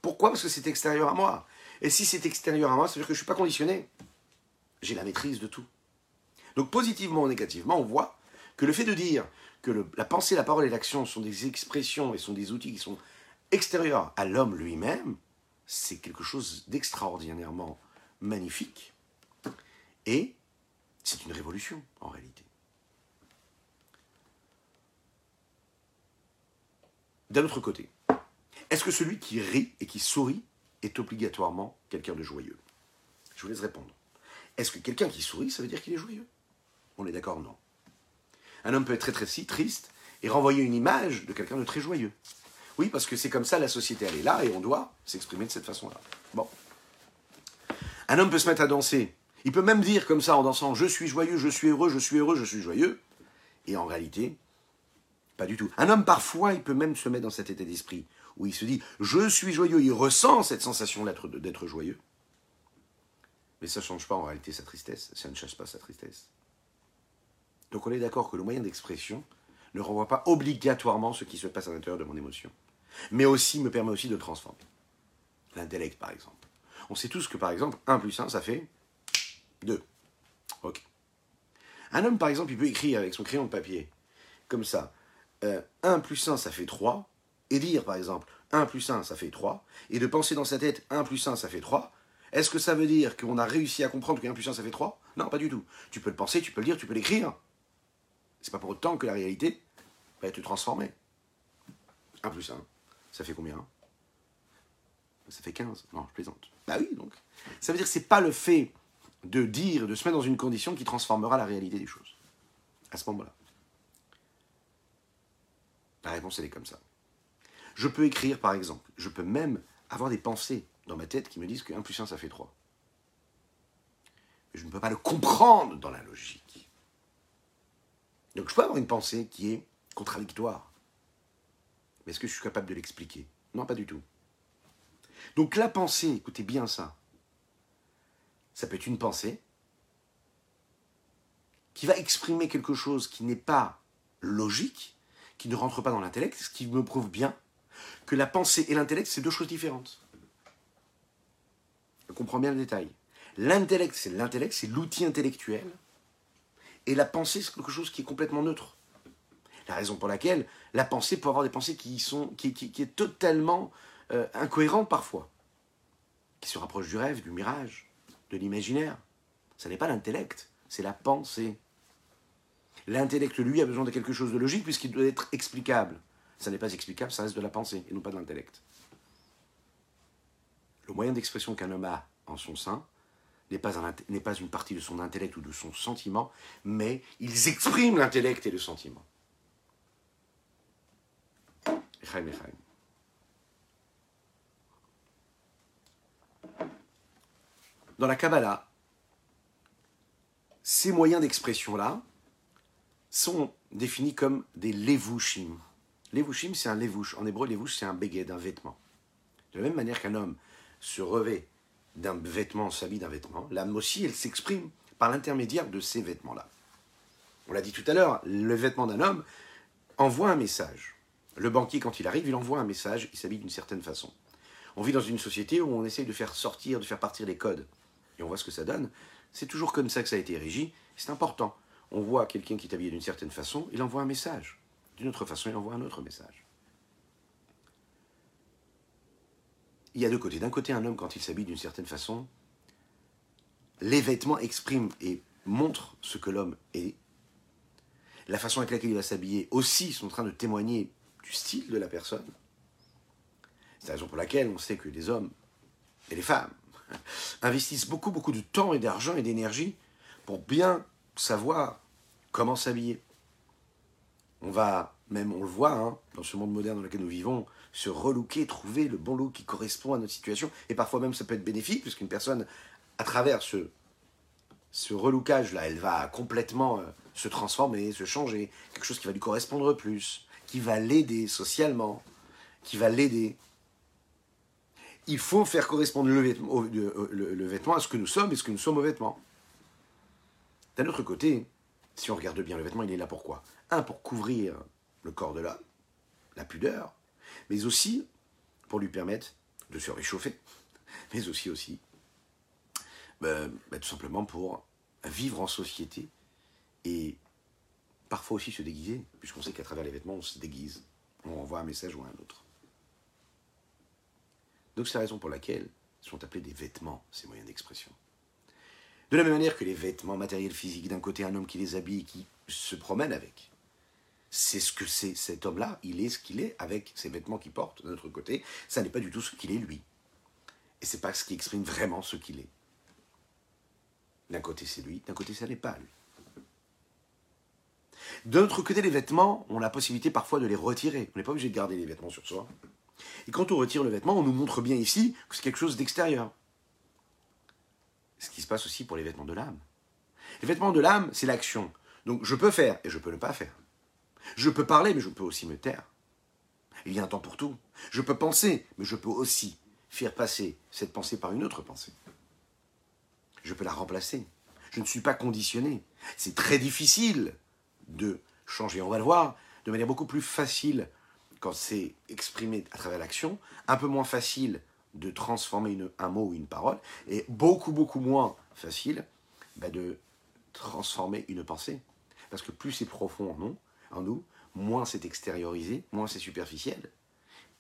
Pourquoi? Parce que c'est extérieur à moi. Et si c'est extérieur à moi, ça veut dire que je ne suis pas conditionné. J'ai la maîtrise de tout. Donc positivement ou négativement, on voit que le fait de dire que la pensée, la parole et l'action sont des expressions et sont des outils qui sont extérieurs à l'homme lui-même, c'est quelque chose d'extraordinairement magnifique. Et c'est une révolution en réalité. D'un autre côté, est-ce que celui qui rit et qui sourit est obligatoirement quelqu'un de joyeux? Je vous laisse répondre. Est-ce que quelqu'un qui sourit, ça veut dire qu'il est joyeux? On est d'accord? Non. Un homme peut être très triste et renvoyer une image de quelqu'un de très joyeux. Oui, parce que c'est comme ça, la société, elle est là et on doit s'exprimer de cette façon-là. Bon. Un homme peut se mettre à danser. Il peut même dire comme ça en dansant Je suis joyeux, je suis heureux, je suis heureux, je suis joyeux. Et en réalité, pas du tout. Un homme, parfois, il peut même se mettre dans cet état d'esprit où il se dit Je suis joyeux. Il ressent cette sensation d'être joyeux. Mais ça ne change pas en réalité sa tristesse. Ça ne chasse pas sa tristesse. Donc on est d'accord que le moyen d'expression ne renvoie pas obligatoirement ce qui se passe à l'intérieur de mon émotion, mais aussi me permet aussi de transformer. L'intellect, par exemple. On sait tous que, par exemple, 1 plus 1, ça fait 2. Ok. Un homme, par exemple, il peut écrire avec son crayon de papier, comme ça. 1 euh, plus 1, ça fait 3. Et dire, par exemple, 1 plus 1, ça fait 3. Et de penser dans sa tête, 1 plus 1, ça fait 3. Est-ce que ça veut dire qu'on a réussi à comprendre que 1 plus 1, ça fait 3 Non, pas du tout. Tu peux le penser, tu peux le dire, tu peux l'écrire. C'est pas pour autant que la réalité va être transformée. 1 plus 1, ça fait combien? Ça fait 15. Non, je plaisante. Bah oui, donc. Ça veut dire que c'est pas le fait de dire, de se mettre dans une condition qui transformera la réalité des choses. À ce moment-là. La réponse, elle est comme ça. Je peux écrire, par exemple. Je peux même avoir des pensées dans ma tête qui me disent que 1 plus 1, ça fait 3. Mais je ne peux pas le comprendre dans la logique. Donc je peux avoir une pensée qui est contradictoire. Mais est-ce que je suis capable de l'expliquer? Non, pas du tout. Donc la pensée, écoutez bien ça, ça peut être une pensée qui va exprimer quelque chose qui n'est pas logique, qui ne rentre pas dans l'intellect, ce qui me prouve bien que la pensée et l'intellect, c'est deux choses différentes. Je comprends bien le détail. L'intellect, c'est l'intellect, c'est l'outil intellectuel et la pensée, c'est quelque chose qui est complètement neutre. La raison pour laquelle la pensée peut avoir des pensées qui sont qui, est totalement euh, incohérente parfois, qui se rapproche du rêve, du mirage, de l'imaginaire. Ce n'est pas l'intellect, c'est la pensée. L'intellect, lui, a besoin de quelque chose de logique puisqu'il doit être explicable. Ça n'est pas explicable, ça reste de la pensée et non pas de l'intellect. Le moyen d'expression qu'un homme a en son sein, n'est pas, une partie de son intellect ou de son sentiment, mais ils expriment l'intellect et le sentiment. Dans la Kabbalah, ces moyens d'expression-là sont définis comme des levushim. Levushim, c'est un levush. En hébreu, levush, c'est un beged, un vêtement. De la même manière qu'un homme se revêt d'un vêtement, s'habille d'un vêtement, l'âme aussi, elle s'exprime par l'intermédiaire de ces vêtements-là. On l'a dit tout à l'heure, le vêtement d'un homme envoie un message. Le banquier, quand il arrive, il envoie un message, il s'habille d'une certaine façon. On vit dans une société où on essaye de faire sortir, de faire partir les codes. Et on voit ce que ça donne. C'est toujours comme ça que ça a été régi. C'est important. On voit quelqu'un qui est habillé d'une certaine façon, il envoie un message. D'une autre façon, il envoie un autre message. Il y a deux côtés. D'un côté, un homme, quand il s'habille d'une certaine façon, les vêtements expriment et montrent ce que l'homme est. La façon avec laquelle il va s'habiller aussi sont en train de témoigner du style de la personne. C'est la raison pour laquelle on sait que les hommes et les femmes investissent beaucoup, beaucoup de temps et d'argent et d'énergie pour bien savoir comment s'habiller. On va, même on le voit, hein, dans ce monde moderne dans lequel nous vivons, se relooker, trouver le bon look qui correspond à notre situation. Et parfois même ça peut être bénéfique, puisqu'une personne, à travers ce, ce relookage-là, elle va complètement euh, se transformer, se changer, quelque chose qui va lui correspondre plus. qui va l'aider socialement, qui va l'aider. Il faut faire correspondre le vêtement, à ce que nous sommes et ce que nous sommes au vêtement. D'un autre côté, si on regarde bien le vêtement, il est là pourquoi Un, pour couvrir le corps de l'homme, la pudeur, mais aussi pour lui permettre de se réchauffer, mais aussi aussi, bah, bah, tout simplement pour vivre en société et parfois aussi se déguiser, puisqu'on sait qu'à travers les vêtements, on se déguise, on envoie un message ou un autre. Donc c'est la raison pour laquelle sont appelés des vêtements, ces moyens d'expression. De la même manière que les vêtements matériels physiques, d'un côté un homme qui les habille et qui se promène avec, c'est ce que c'est cet homme-là, il est ce qu'il est avec ses vêtements qu'il porte. De notre côté, ça n'est pas du tout ce qu'il est lui. Et c'est pas ce qui exprime vraiment ce qu'il est. D'un côté c'est lui, d'un côté ça n'est pas lui. De l'autre côté, les vêtements, on a la possibilité parfois de les retirer. On n'est pas obligé de garder les vêtements sur soi. Et quand on retire le vêtement, on nous montre bien ici que c'est quelque chose d'extérieur. Ce qui se passe aussi pour les vêtements de l'âme. Les vêtements de l'âme, c'est l'action. Donc je peux faire et je peux ne pas faire. Je peux parler, mais je peux aussi me taire. Il y a un temps pour tout. Je peux penser, mais je peux aussi faire passer cette pensée par une autre pensée. Je peux la remplacer. Je ne suis pas conditionné. C'est très difficile de changer. On va le voir de manière beaucoup plus facile quand c'est exprimé à travers l'action, un peu moins facile de transformer un mot ou une parole, et beaucoup, beaucoup moins facile bah, de transformer une pensée. Parce que plus c'est profond en nous, en nous, moins c'est extériorisé, moins c'est superficiel,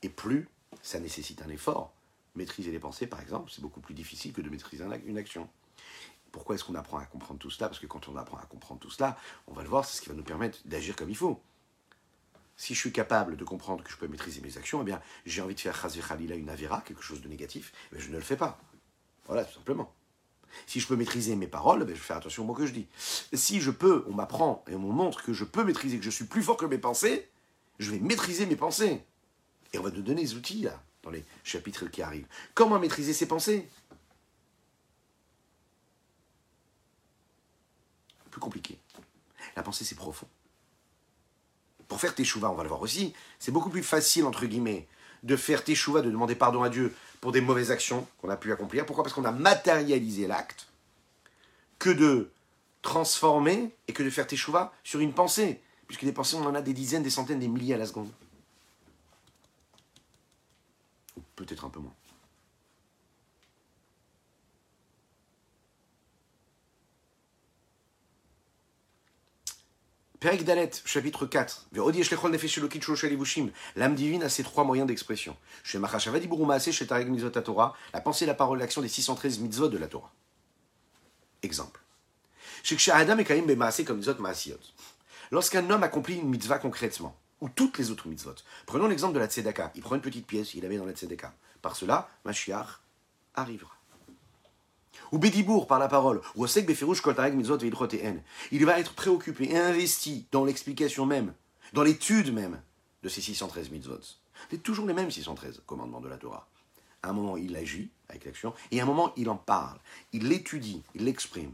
et plus ça nécessite un effort. Maîtriser les pensées, par exemple, c'est beaucoup plus difficile que de maîtriser une action. Pourquoi est-ce qu'on apprend à comprendre tout cela? Parce que quand on apprend à comprendre tout cela, on va le voir, c'est ce qui va nous permettre d'agir comme il faut. Si je suis capable de comprendre que je peux maîtriser mes actions, eh bien, j'ai envie de faire Khazir Khalila une avera, quelque chose de négatif, mais je ne le fais pas. Voilà, tout simplement. Si je peux maîtriser mes paroles, ben, je faire attention aux mots que je dis. Si je peux, on m'apprend et on montre que je peux maîtriser, que je suis plus fort que mes pensées, je vais maîtriser mes pensées. Et on va nous donner des outils, dans les chapitres qui arrivent. Comment maîtriser ses pensées? Plus compliqué. La pensée, c'est profond. Pour faire tes chouvas, on va le voir aussi, c'est beaucoup plus facile, entre guillemets, de faire tes chouvas, de demander pardon à Dieu pour des mauvaises actions qu'on a pu accomplir. Pourquoi? Parce qu'on a matérialisé l'acte, que de transformer et que de faire tes chouvas sur une pensée. Puisque des pensées, on en a des dizaines, des centaines, des milliers à la seconde. Peut-être un peu moins. Perek Dalet, chapitre 4. L'âme divine a ses trois moyens d'expression. La pensée, la parole, l'action des 613 mitzvot de la Torah. Exemple. Lorsqu'un homme accomplit une mitzvah concrètement, ou toutes les autres mitzvot, prenons l'exemple de la tzedaka. Il prend une petite pièce, il la met dans la tzedaka. Par cela, Mashiach arrivera ou Bédibourg par la parole, ou Il va être préoccupé et investi dans l'explication même, dans l'étude même de ces 613 mitzvot. C'est toujours les mêmes 613 commandements de la Torah. À un moment, il agit avec l'action, et à un moment, il en parle, il l'étudie, il l'exprime.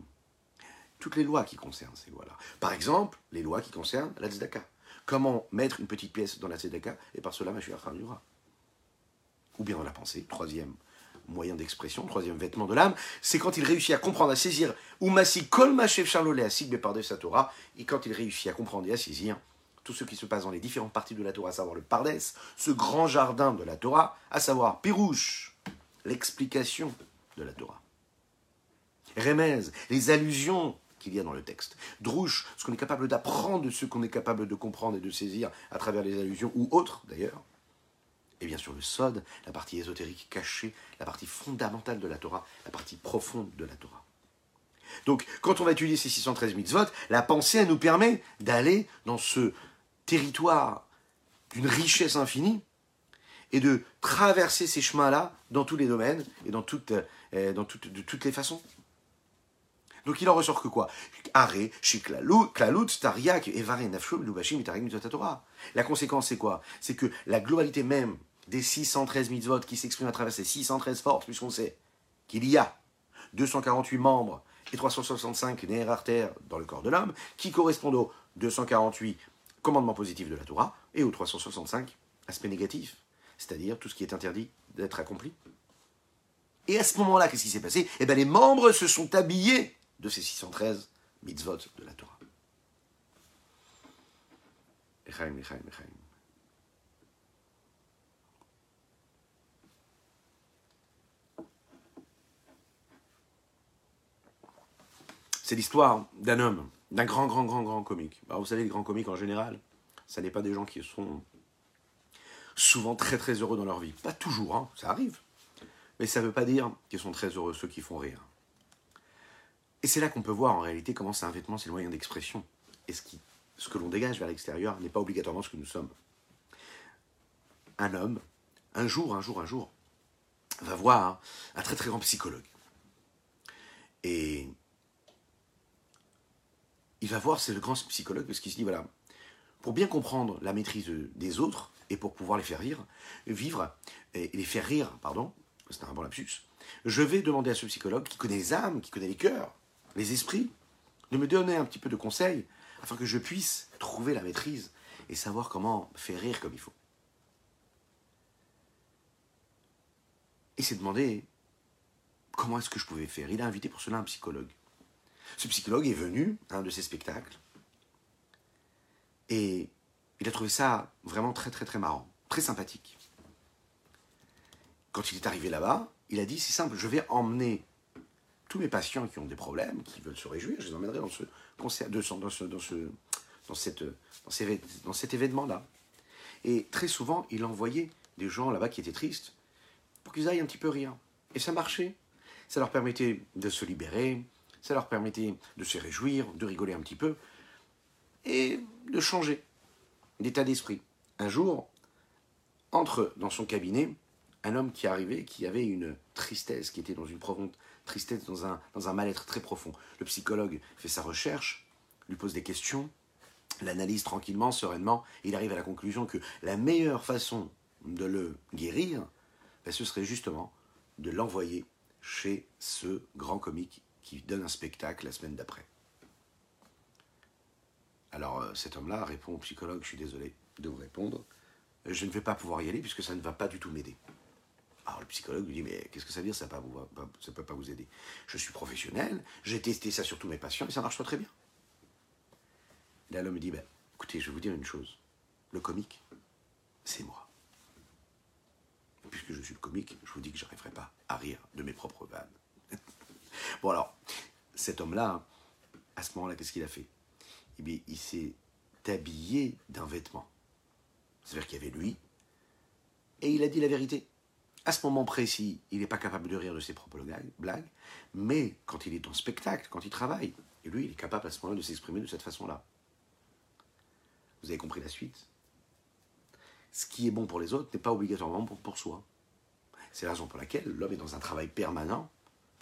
Toutes les lois qui concernent ces lois-là. Par exemple, les lois qui concernent la tzedaka. Comment mettre une petite pièce dans la tzedaka, et par cela, Mashiach arrivera. Ou bien dans la pensée, troisième moyen d'expression, troisième vêtement de l'âme, c'est quand il réussit à comprendre, à saisir Umasi Kol Charlolet à sa Torah, et quand il réussit à comprendre et à saisir tout ce qui se passe dans les différentes parties de la Torah, à savoir le Pardes, ce grand jardin de la Torah, à savoir Pirouche, l'explication de la Torah. Remez, les allusions qu'il y a dans le texte. Drouche, ce qu'on est capable d'apprendre ce qu'on est capable de comprendre et de saisir à travers les allusions, ou autres d'ailleurs bien sûr le Sod, la partie ésotérique cachée, la partie fondamentale de la Torah, la partie profonde de la Torah. Donc, quand on va étudier ces 613 mitzvot, la pensée, elle nous permet d'aller dans ce territoire d'une richesse infinie et de traverser ces chemins-là dans tous les domaines et dans toutes, euh, dans toutes, de toutes les façons. Donc il en ressort que quoi? Tariak, Lubashim, Torah. La conséquence, c'est quoi? C'est que la globalité même des 613 mitzvot qui s'expriment à travers ces 613 forces, puisqu'on sait qu'il y a 248 membres et 365 nerfs artères dans le corps de l'homme, qui correspondent aux 248 commandements positifs de la Torah, Et au 365, aspect négatif, c'est-à-dire tout ce qui est interdit d'être accompli. Et à ce moment-là, qu'est-ce qui s'est passé? Eh bien, les membres se sont habillés de ces 613 mitzvot de la Torah. Echaim, echaim, echaim. C'est l'histoire d'un homme, d'un grand, grand, grand, grand comique. Alors, vous savez, les grands comiques en général, ça n'est pas des gens qui sont souvent très, très heureux dans leur vie. Pas toujours, hein, ça arrive. Mais ça ne veut pas dire qu'ils sont très heureux, ceux qui font rire. Et c'est là qu'on peut voir en réalité comment c'est un vêtement, c'est le moyen d'expression. Et ce, ce que l'on dégage vers l'extérieur n'est pas obligatoirement ce que nous sommes. Un homme, un jour, un jour, un jour, va voir un très très grand psychologue. Et il va voir, c'est le grand psychologue, parce qu'il se dit, voilà, pour bien comprendre la maîtrise des autres, et pour pouvoir les faire rire, vivre, et les faire rire, pardon, c'est un bon lapsus, je vais demander à ce psychologue qui connaît les âmes, qui connaît les cœurs, les esprits, de me donner un petit peu de conseils, afin que je puisse trouver la maîtrise et savoir comment faire rire comme il faut. Et s'est demandé comment est-ce que je pouvais faire? Il a invité pour cela un psychologue. Ce psychologue est venu à un de ses spectacles et il a trouvé ça vraiment très très très marrant, très sympathique. Quand il est arrivé là-bas, il a dit c'est simple, je vais emmener tous mes patients qui ont des problèmes, qui veulent se réjouir, je les emmènerai dans ce concert, dans ce, dans ce, dans cette, dans, dans cet événement-là. Et très souvent, il envoyait des gens là-bas qui étaient tristes pour qu'ils aillent un petit peu rire. Et ça marchait. Ça leur permettait de se libérer, ça leur permettait de se réjouir, de rigoler un petit peu, et de changer d'état d'esprit. Un jour, entre dans son cabinet un homme qui arrivait, qui avait une tristesse, qui était dans une profonde tristesse, dans un, mal-être très profond. Le psychologue fait sa recherche, lui pose des questions, l'analyse tranquillement, sereinement, et il arrive à la conclusion que la meilleure façon de le guérir, ben, ce serait justement de l'envoyer chez ce grand comique qui donne un spectacle la semaine d'après. Alors euh, cet homme-là répond au psychologue, je suis désolé de vous répondre, je ne vais pas pouvoir y aller puisque ça ne va pas du tout m'aider. Alors le psychologue lui dit, mais qu'est-ce que ça veut dire, ça ne peut pas vous aider? Je suis professionnel, j'ai testé ça sur tous mes patients et ça marche pas très bien. Là l'homme me dit, ben, écoutez, je vais vous dire une chose, le comique, c'est moi. puisque je suis le comique, je vous dis que je n'arriverai pas à rire de mes propres vannes. Bon alors, cet homme-là, à ce moment-là, qu'est-ce qu'il a fait? Eh bien, il s'est habillé d'un vêtement. C'est-à-dire qu'il y avait lui, et il a dit la vérité. À ce moment précis, il n'est pas capable de rire de ses propres blagues, mais quand il est en spectacle, quand il travaille, et lui, il est capable à ce moment-là de s'exprimer de cette façon-là. Vous avez compris la suite? Ce qui est bon pour les autres n'est pas obligatoirement bon pour soi. C'est la raison pour laquelle l'homme est dans un travail permanent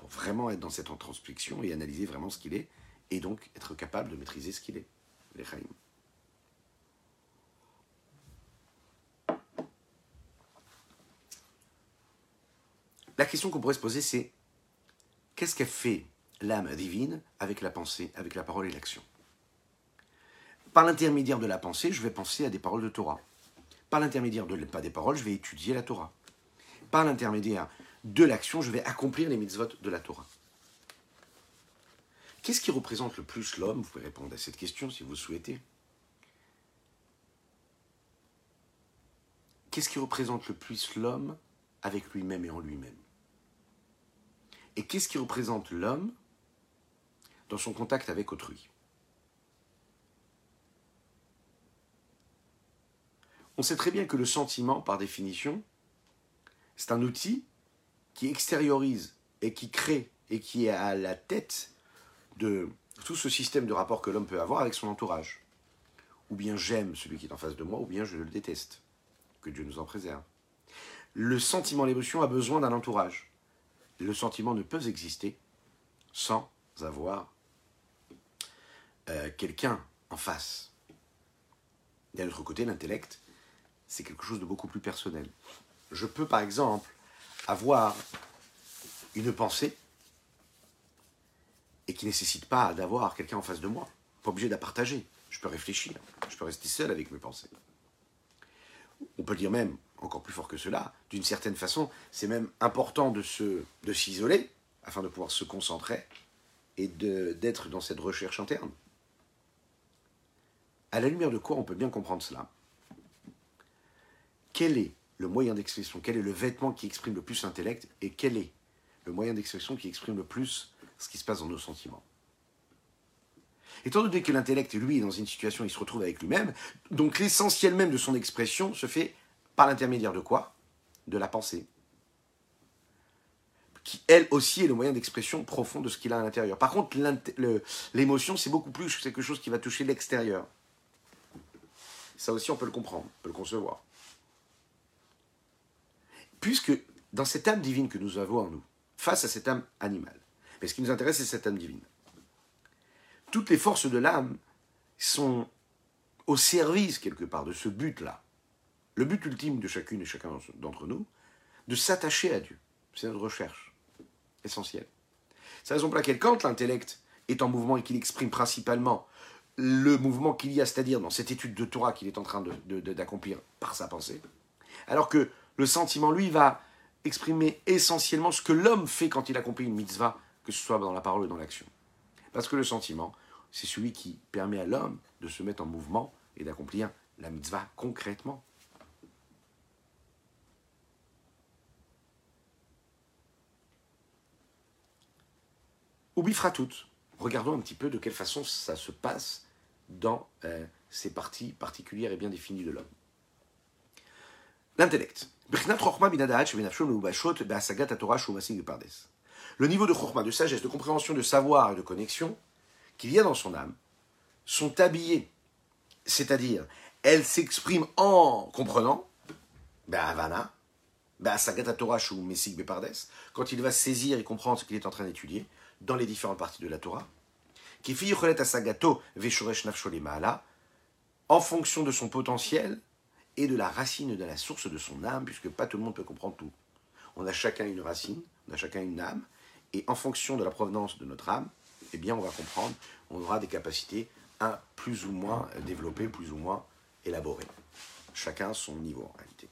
pour vraiment être dans cette introspection et analyser vraiment ce qu'il est, et donc être capable de maîtriser ce qu'il est, les La question qu'on pourrait se poser, c'est qu'est-ce qu'a fait l'âme divine avec la pensée, avec la parole et l'action? Par l'intermédiaire de la pensée, je vais penser à des paroles de Torah. Par l'intermédiaire de pas des paroles, je vais étudier la Torah. Par l'intermédiaire de l'action, je vais accomplir les mitzvot de la Torah. Qu'est-ce qui représente le plus l'homme Vous pouvez répondre à cette question si vous souhaitez. Qu'est-ce qui représente le plus l'homme avec lui-même et en lui-même? Et qu'est-ce qui représente l'homme dans son contact avec autrui? On sait très bien que le sentiment, par définition, c'est un outil qui extériorise et qui crée et qui est à la tête de tout ce système de rapport que l'homme peut avoir avec son entourage. Ou bien j'aime celui qui est en face de moi, ou bien je le déteste. Que Dieu nous en préserve. Le sentiment, l'émotion a besoin d'un entourage. Le sentiment ne peut exister sans avoir euh, quelqu'un en face. D'un autre côté, l'intellect, c'est quelque chose de beaucoup plus personnel. Je peux par exemple avoir une pensée et qui ne nécessite pas d'avoir quelqu'un en face de moi. Pas obligé de la partager. Je peux réfléchir. Je peux rester seul avec mes pensées. on peut dire même encore plus fort que cela, d'une certaine façon, c'est même important de se, de s'isoler afin de pouvoir se concentrer et d'être dans cette recherche interne. À la lumière de quoi on peut bien comprendre cela? Quel est le moyen d'expression Quel est le vêtement qui exprime le plus l'intellect Et quel est le moyen d'expression qui exprime le plus ce qui se passe dans nos sentiments Étant donné que l'intellect, lui, est dans une situation, il se retrouve avec lui-même, donc l'essentiel même de son expression se fait par l'intermédiaire de quoi? De la pensée. Qui, elle aussi, est le moyen d'expression profond de ce qu'il a à l'intérieur. Par contre, l'émotion, c'est beaucoup plus quelque chose qui va toucher l'extérieur. Ça aussi, on peut le comprendre, on peut le concevoir. Puisque dans cette âme divine que nous avons en nous, face à cette âme animale, mais ce qui nous intéresse, c'est cette âme divine. Toutes les forces de l'âme sont au service, quelque part, de ce but-là le but ultime de chacune et chacun d'entre nous, de s'attacher à Dieu. C'est notre recherche essentielle. C'est la raison pour laquelle quand l'intellect est en mouvement et qu'il exprime principalement le mouvement qu'il y a, c'est-à-dire dans cette étude de Torah qu'il est en train d'accomplir par sa pensée, alors que le sentiment, lui, va exprimer essentiellement ce que l'homme fait quand il accomplit une mitzvah, que ce soit dans la parole ou dans l'action. Parce que le sentiment, c'est celui qui permet à l'homme de se mettre en mouvement et d'accomplir la mitzvah concrètement. Ou toutes. Regardons un petit peu de quelle façon ça se passe dans euh, ces parties particulières et bien définies de l'homme. L'intellect. Le niveau de chorma, de sagesse, de compréhension, de savoir et de connexion qu'il y a dans son âme sont habillés. C'est-à-dire, elle s'exprime en comprenant, quand il va saisir et comprendre ce qu'il est en train d'étudier, dans les différentes parties de la Torah, qui en fonction de son potentiel et de la racine de la source de son âme, puisque pas tout le monde peut comprendre tout. On a chacun une racine, on a chacun une âme, et en fonction de la provenance de notre âme, eh bien, on va comprendre, on aura des capacités un plus ou moins développées, plus ou moins élaborées. Chacun son niveau en réalité.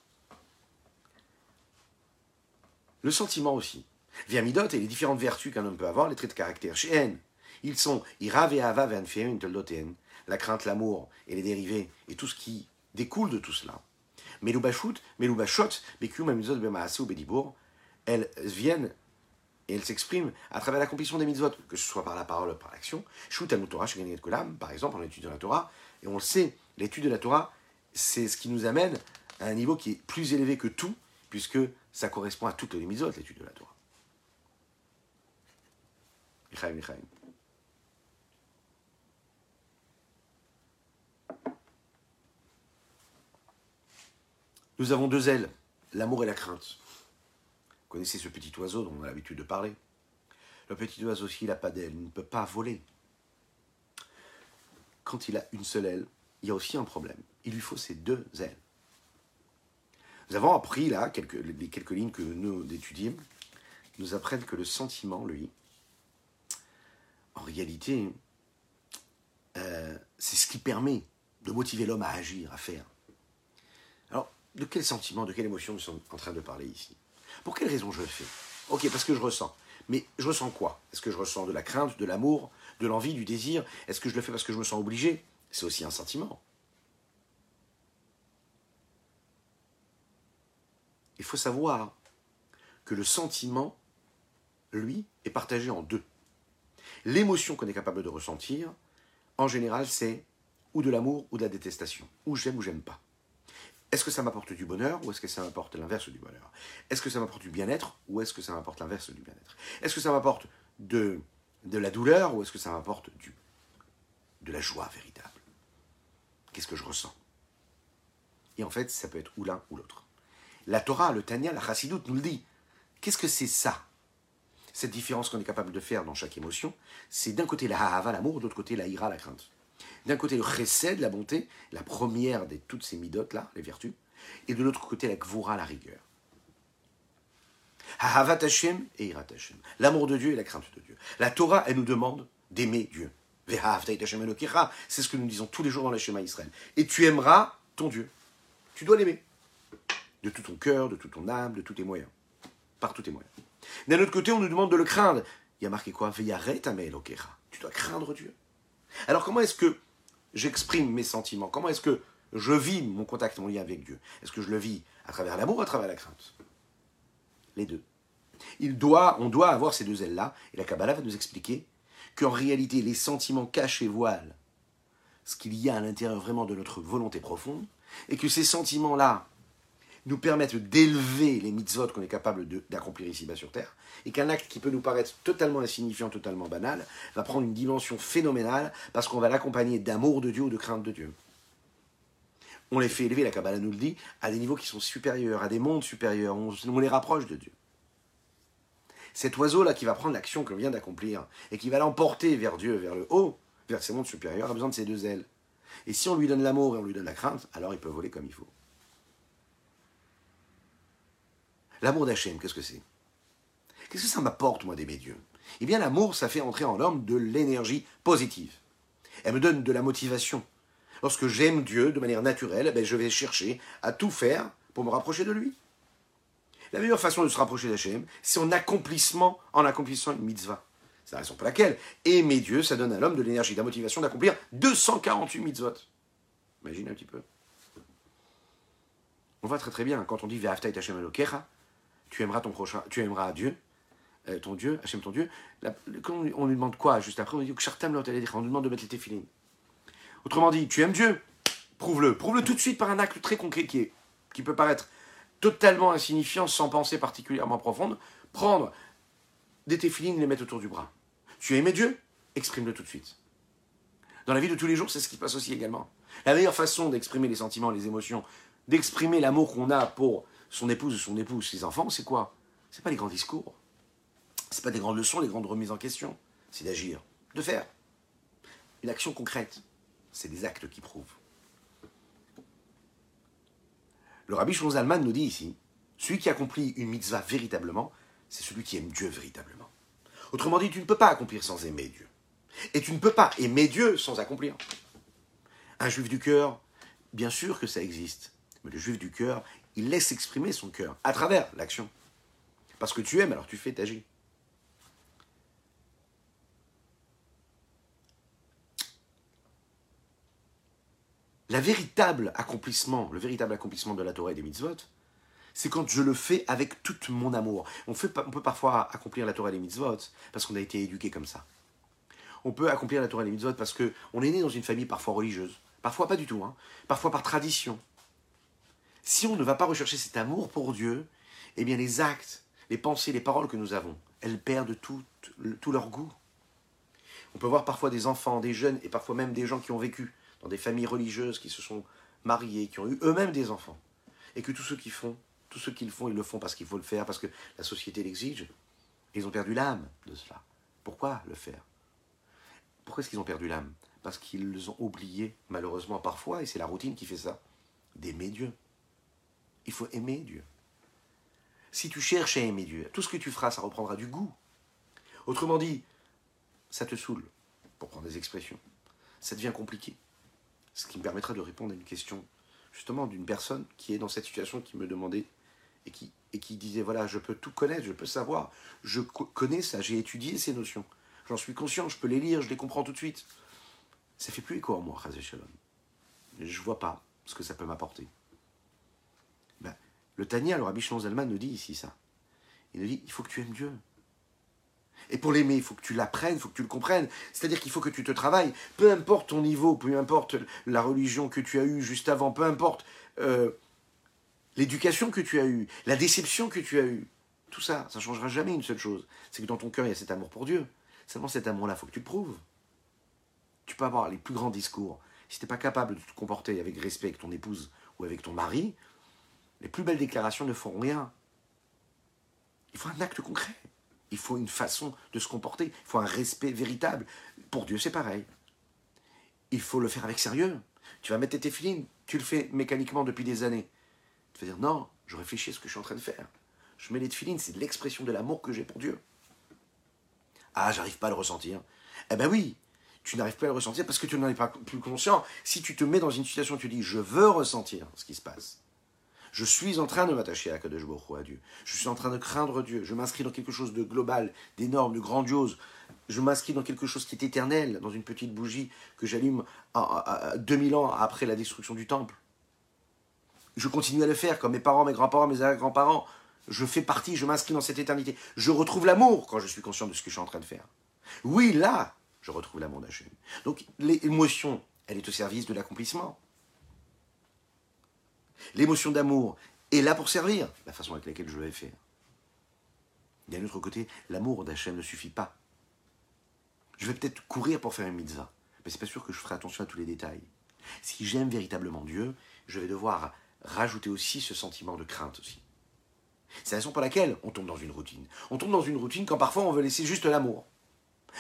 Le sentiment aussi. Via Midot et les différentes vertus qu'un homme peut avoir, les traits de caractère. Chez N, ils sont Irav la crainte, l'amour et les dérivés et tout ce qui découle de tout cela. Meloubashut, Meloubashot, Bekium, Amizot, Bemaasu, Bedibour, elles viennent et elles s'expriment à travers l'accomplissement des mitzvot, que ce soit par la parole par l'action. Shut Torah, Kolam, par exemple, en étudiant la Torah, et on le sait, l'étude de la Torah, c'est ce qui nous amène à un niveau qui est plus élevé que tout, puisque ça correspond à toutes les mitzvot, l'étude de la Torah. Nous avons deux ailes, l'amour et la crainte. Vous connaissez ce petit oiseau dont on a l'habitude de parler? Le petit oiseau, s'il n'a pas d'aile, il ne peut pas voler. Quand il a une seule aile, il y a aussi un problème. Il lui faut ces deux ailes. Nous avons appris là, les quelques lignes que nous étudions, nous apprennent que le sentiment, lui, en réalité, euh, c'est ce qui permet de motiver l'homme à agir, à faire. De quel sentiment, de quelle émotion nous sommes en train de parler ici? Pour quelle raison je le fais? Ok, parce que je ressens. Mais je ressens quoi? Est-ce que je ressens de la crainte, de l'amour, de l'envie, du désir? Est-ce que je le fais parce que je me sens obligé? C'est aussi un sentiment. Il faut savoir que le sentiment, lui, est partagé en deux. L'émotion qu'on est capable de ressentir, en général, c'est ou de l'amour ou de la détestation, ou j'aime ou j'aime pas. Est-ce que ça m'apporte du bonheur ou est-ce que ça m'apporte l'inverse du bonheur? Est-ce que ça m'apporte du bien-être ou est-ce que ça m'apporte l'inverse du bien-être? Est-ce que ça m'apporte de, la douleur ou est-ce que ça m'apporte de la joie véritable? Qu'est-ce que je ressens? Et en fait, ça peut être ou l'un ou l'autre. La Torah, le Tanya, la Chassidoute nous le dit. Qu'est-ce que c'est ça? Cette différence qu'on est capable de faire dans chaque émotion, c'est d'un côté la ha'ava, l'amour, de l'autre côté la ira, la crainte. D'un côté le chesed, la bonté, la première de toutes ces midotes là, les vertus, et de l'autre côté la gvura, la rigueur. Et irat Hashem. L'amour de Dieu et la crainte de Dieu. La Torah, elle nous demande d'aimer Dieu. C'est ce que nous disons tous les jours dans le schéma Israël. Et tu aimeras ton Dieu. Tu dois l'aimer. De tout ton cœur, de toute ton âme, de tous tes moyens. Par tous tes moyens. D'un autre côté, on nous demande de le craindre. Il y a marqué quoi? Tu dois craindre Dieu. Alors comment est-ce que j'exprime mes sentiments. Comment est-ce que je vis mon contact, mon lien avec Dieu? Est-ce que je le vis à travers l'amour ou à travers la crainte? Les deux. Il doit, on doit avoir ces deux ailes-là, et la Kabbalah va nous expliquer qu'en réalité, les sentiments cachent et voilent ce qu'il y a à l'intérieur vraiment de notre volonté profonde, et que ces sentiments-là nous permettent d'élever les mitzvot qu'on est capable d'accomplir ici-bas sur Terre, et qu'un acte qui peut nous paraître totalement insignifiant, totalement banal, va prendre une dimension phénoménale parce qu'on va l'accompagner d'amour de Dieu ou de crainte de Dieu. On les fait élever, la Kabbalah nous le dit, à des niveaux qui sont supérieurs, à des mondes supérieurs, on, les rapproche de Dieu. Cet oiseau-là qui va prendre l'action qu'on vient d'accomplir et qui va l'emporter vers Dieu, vers le haut, vers ces mondes supérieurs, a besoin de ses deux ailes. Et si on lui donne l'amour et on lui donne la crainte, alors il peut voler comme il faut. L'amour d'Hachem, qu'est-ce que c'est? Qu'est-ce que ça m'apporte, moi, d'aimer Dieu Eh bien, l'amour, ça fait entrer en l'homme de l'énergie positive. Elle me donne de la motivation. Lorsque j'aime Dieu de manière naturelle, eh je vais chercher à tout faire pour me rapprocher de lui. La meilleure façon de se rapprocher d'Hachem, c'est en accomplissement, en accomplissant une mitzvah. C'est la raison pour laquelle aimer Dieu, ça donne à l'homme de l'énergie, de la motivation d'accomplir 248 mitzvot. Imagine un petit peu. On voit très très bien, quand on dit Ve'aftaït Hashem Elokecha, tu aimeras ton prochain, tu aimeras Dieu, euh, ton Dieu, Hachem ton Dieu. on lui demande quoi juste après, on dit on lui demande de mettre les téphilines. Autrement dit, tu aimes Dieu, prouve-le. Prouve-le tout de suite par un acte très concret qui, qui peut paraître totalement insignifiant, sans pensée particulièrement profonde. Prendre des téphilines et les mettre autour du bras. Tu as aimé Dieu? Exprime-le tout de suite. Dans la vie de tous les jours, c'est ce qui se passe aussi également. La meilleure façon d'exprimer les sentiments, les émotions, d'exprimer l'amour qu'on a pour son épouse ou son épouse, ses enfants, c'est quoi? C'est pas les grands discours. C'est pas des grandes leçons, les grandes remises en question. C'est d'agir, de faire. Une action concrète. C'est des actes qui prouvent. Le rabbi Shlomo nous dit ici, celui qui accomplit une mitzvah véritablement, c'est celui qui aime Dieu véritablement. Autrement dit, tu ne peux pas accomplir sans aimer Dieu. Et tu ne peux pas aimer Dieu sans accomplir. Un juif du cœur, bien sûr que ça existe. Mais le juif du cœur, il laisse exprimer son cœur à travers l'action. Parce que tu aimes, alors tu fais, t'agis. La le véritable accomplissement de la Torah et des mitzvot, c'est quand je le fais avec tout mon amour. On peut parfois accomplir la Torah et les mitzvot parce qu'on a été éduqué comme ça. On peut accomplir la Torah et les mitzvot parce qu'on est né dans une famille parfois religieuse. Parfois pas du tout. Hein. Parfois par tradition. Si on ne va pas rechercher cet amour pour Dieu, eh bien les actes, les pensées, les paroles que nous avons, elles perdent tout, leur goût. On peut voir parfois des enfants, des jeunes et parfois même des gens qui ont vécu dans des familles religieuses, qui se sont mariés, qui ont eu eux-mêmes des enfants. Et que tous ceux qui font, tous ceux qui le font, ils le font parce qu'il faut le faire, parce que la société l'exige. Ils ont perdu l'âme de cela. Pourquoi le faire? Pourquoi est-ce qu'ils ont perdu l'âme? Parce qu'ils ont oublié, malheureusement parfois, et c'est la routine qui fait ça, d'aimer Dieu. Il faut aimer Dieu. Si tu cherches à aimer Dieu, tout ce que tu feras, ça reprendra du goût. Autrement dit, ça te saoule, pour prendre des expressions. Ça devient compliqué. Ce qui me permettra de répondre à une question, justement, d'une personne qui est dans cette situation, qui me demandait, et qui, disait, voilà, je peux tout connaître, je peux savoir, je connais ça, j'ai étudié ces notions, j'en suis conscient, je peux les lire, je les comprends tout de suite. Ça fait plus écho en moi, Shalom. Je vois pas ce que ça peut m'apporter. Le Tania, le Rabbi Shalom Zalman nous dit ici ça. Il nous dit, il faut que tu aimes Dieu. Et pour l'aimer, il faut que tu l'apprennes, il faut que tu le comprennes. C'est-à-dire qu'il faut que tu te travailles. Peu importe ton niveau, peu importe la religion que tu as eue juste avant, peu importe euh, l'éducation que tu as eue, la déception que tu as eue. Tout ça, ça ne changera jamais une seule chose. C'est que dans ton cœur, il y a cet amour pour Dieu. Seulement cet amour-là, il faut que tu le prouves. Tu peux avoir les plus grands discours. Si tu n'es pas capable de te comporter avec respect avec ton épouse ou avec ton mari, les plus belles déclarations ne font rien. Il faut un acte concret. Il faut une façon de se comporter. Il faut un respect véritable. Pour Dieu, c'est pareil. Il faut le faire avec sérieux. Tu vas mettre tes filines, tu le fais mécaniquement depuis des années. Tu vas dire non, je réfléchis à ce que je suis en train de faire. Je mets les filines, c'est l'expression de l'amour que j'ai pour Dieu. Ah, j'arrive pas à le ressentir. Eh ben oui, tu n'arrives pas à le ressentir parce que tu n'en es pas plus conscient. Si tu te mets dans une situation tu dis je veux ressentir ce qui se passe, Je suis en train de m'attacher à Kadosh Baruch à Dieu. Je suis en train de craindre Dieu. Je m'inscris dans quelque chose de global, d'énorme, de grandiose. Je m'inscris dans quelque chose qui est éternel, dans une petite bougie que j'allume à, 2000 ans après la destruction du temple. Je continue à le faire comme mes parents, mes grands-parents, mes grands-parents. Je fais partie, je m'inscris dans cette éternité. Je retrouve l'amour quand je suis conscient de ce que je suis en train de faire. Oui, là, je retrouve l'amour d'Hachem. Donc l'émotion, elle est au service de l'accomplissement. L'émotion d'amour est là pour servir la façon avec laquelle je vais faire. D'un autre côté, l'amour d'Hachem ne suffit pas. Je vais peut-être courir pour faire une mitzvah, mais c'est pas sûr que je ferai attention à tous les détails. Si j'aime véritablement Dieu, je vais devoir rajouter aussi ce sentiment de crainte aussi. C'est la raison pour laquelle on tombe dans une routine. On tombe dans une routine quand parfois on veut laisser juste l'amour.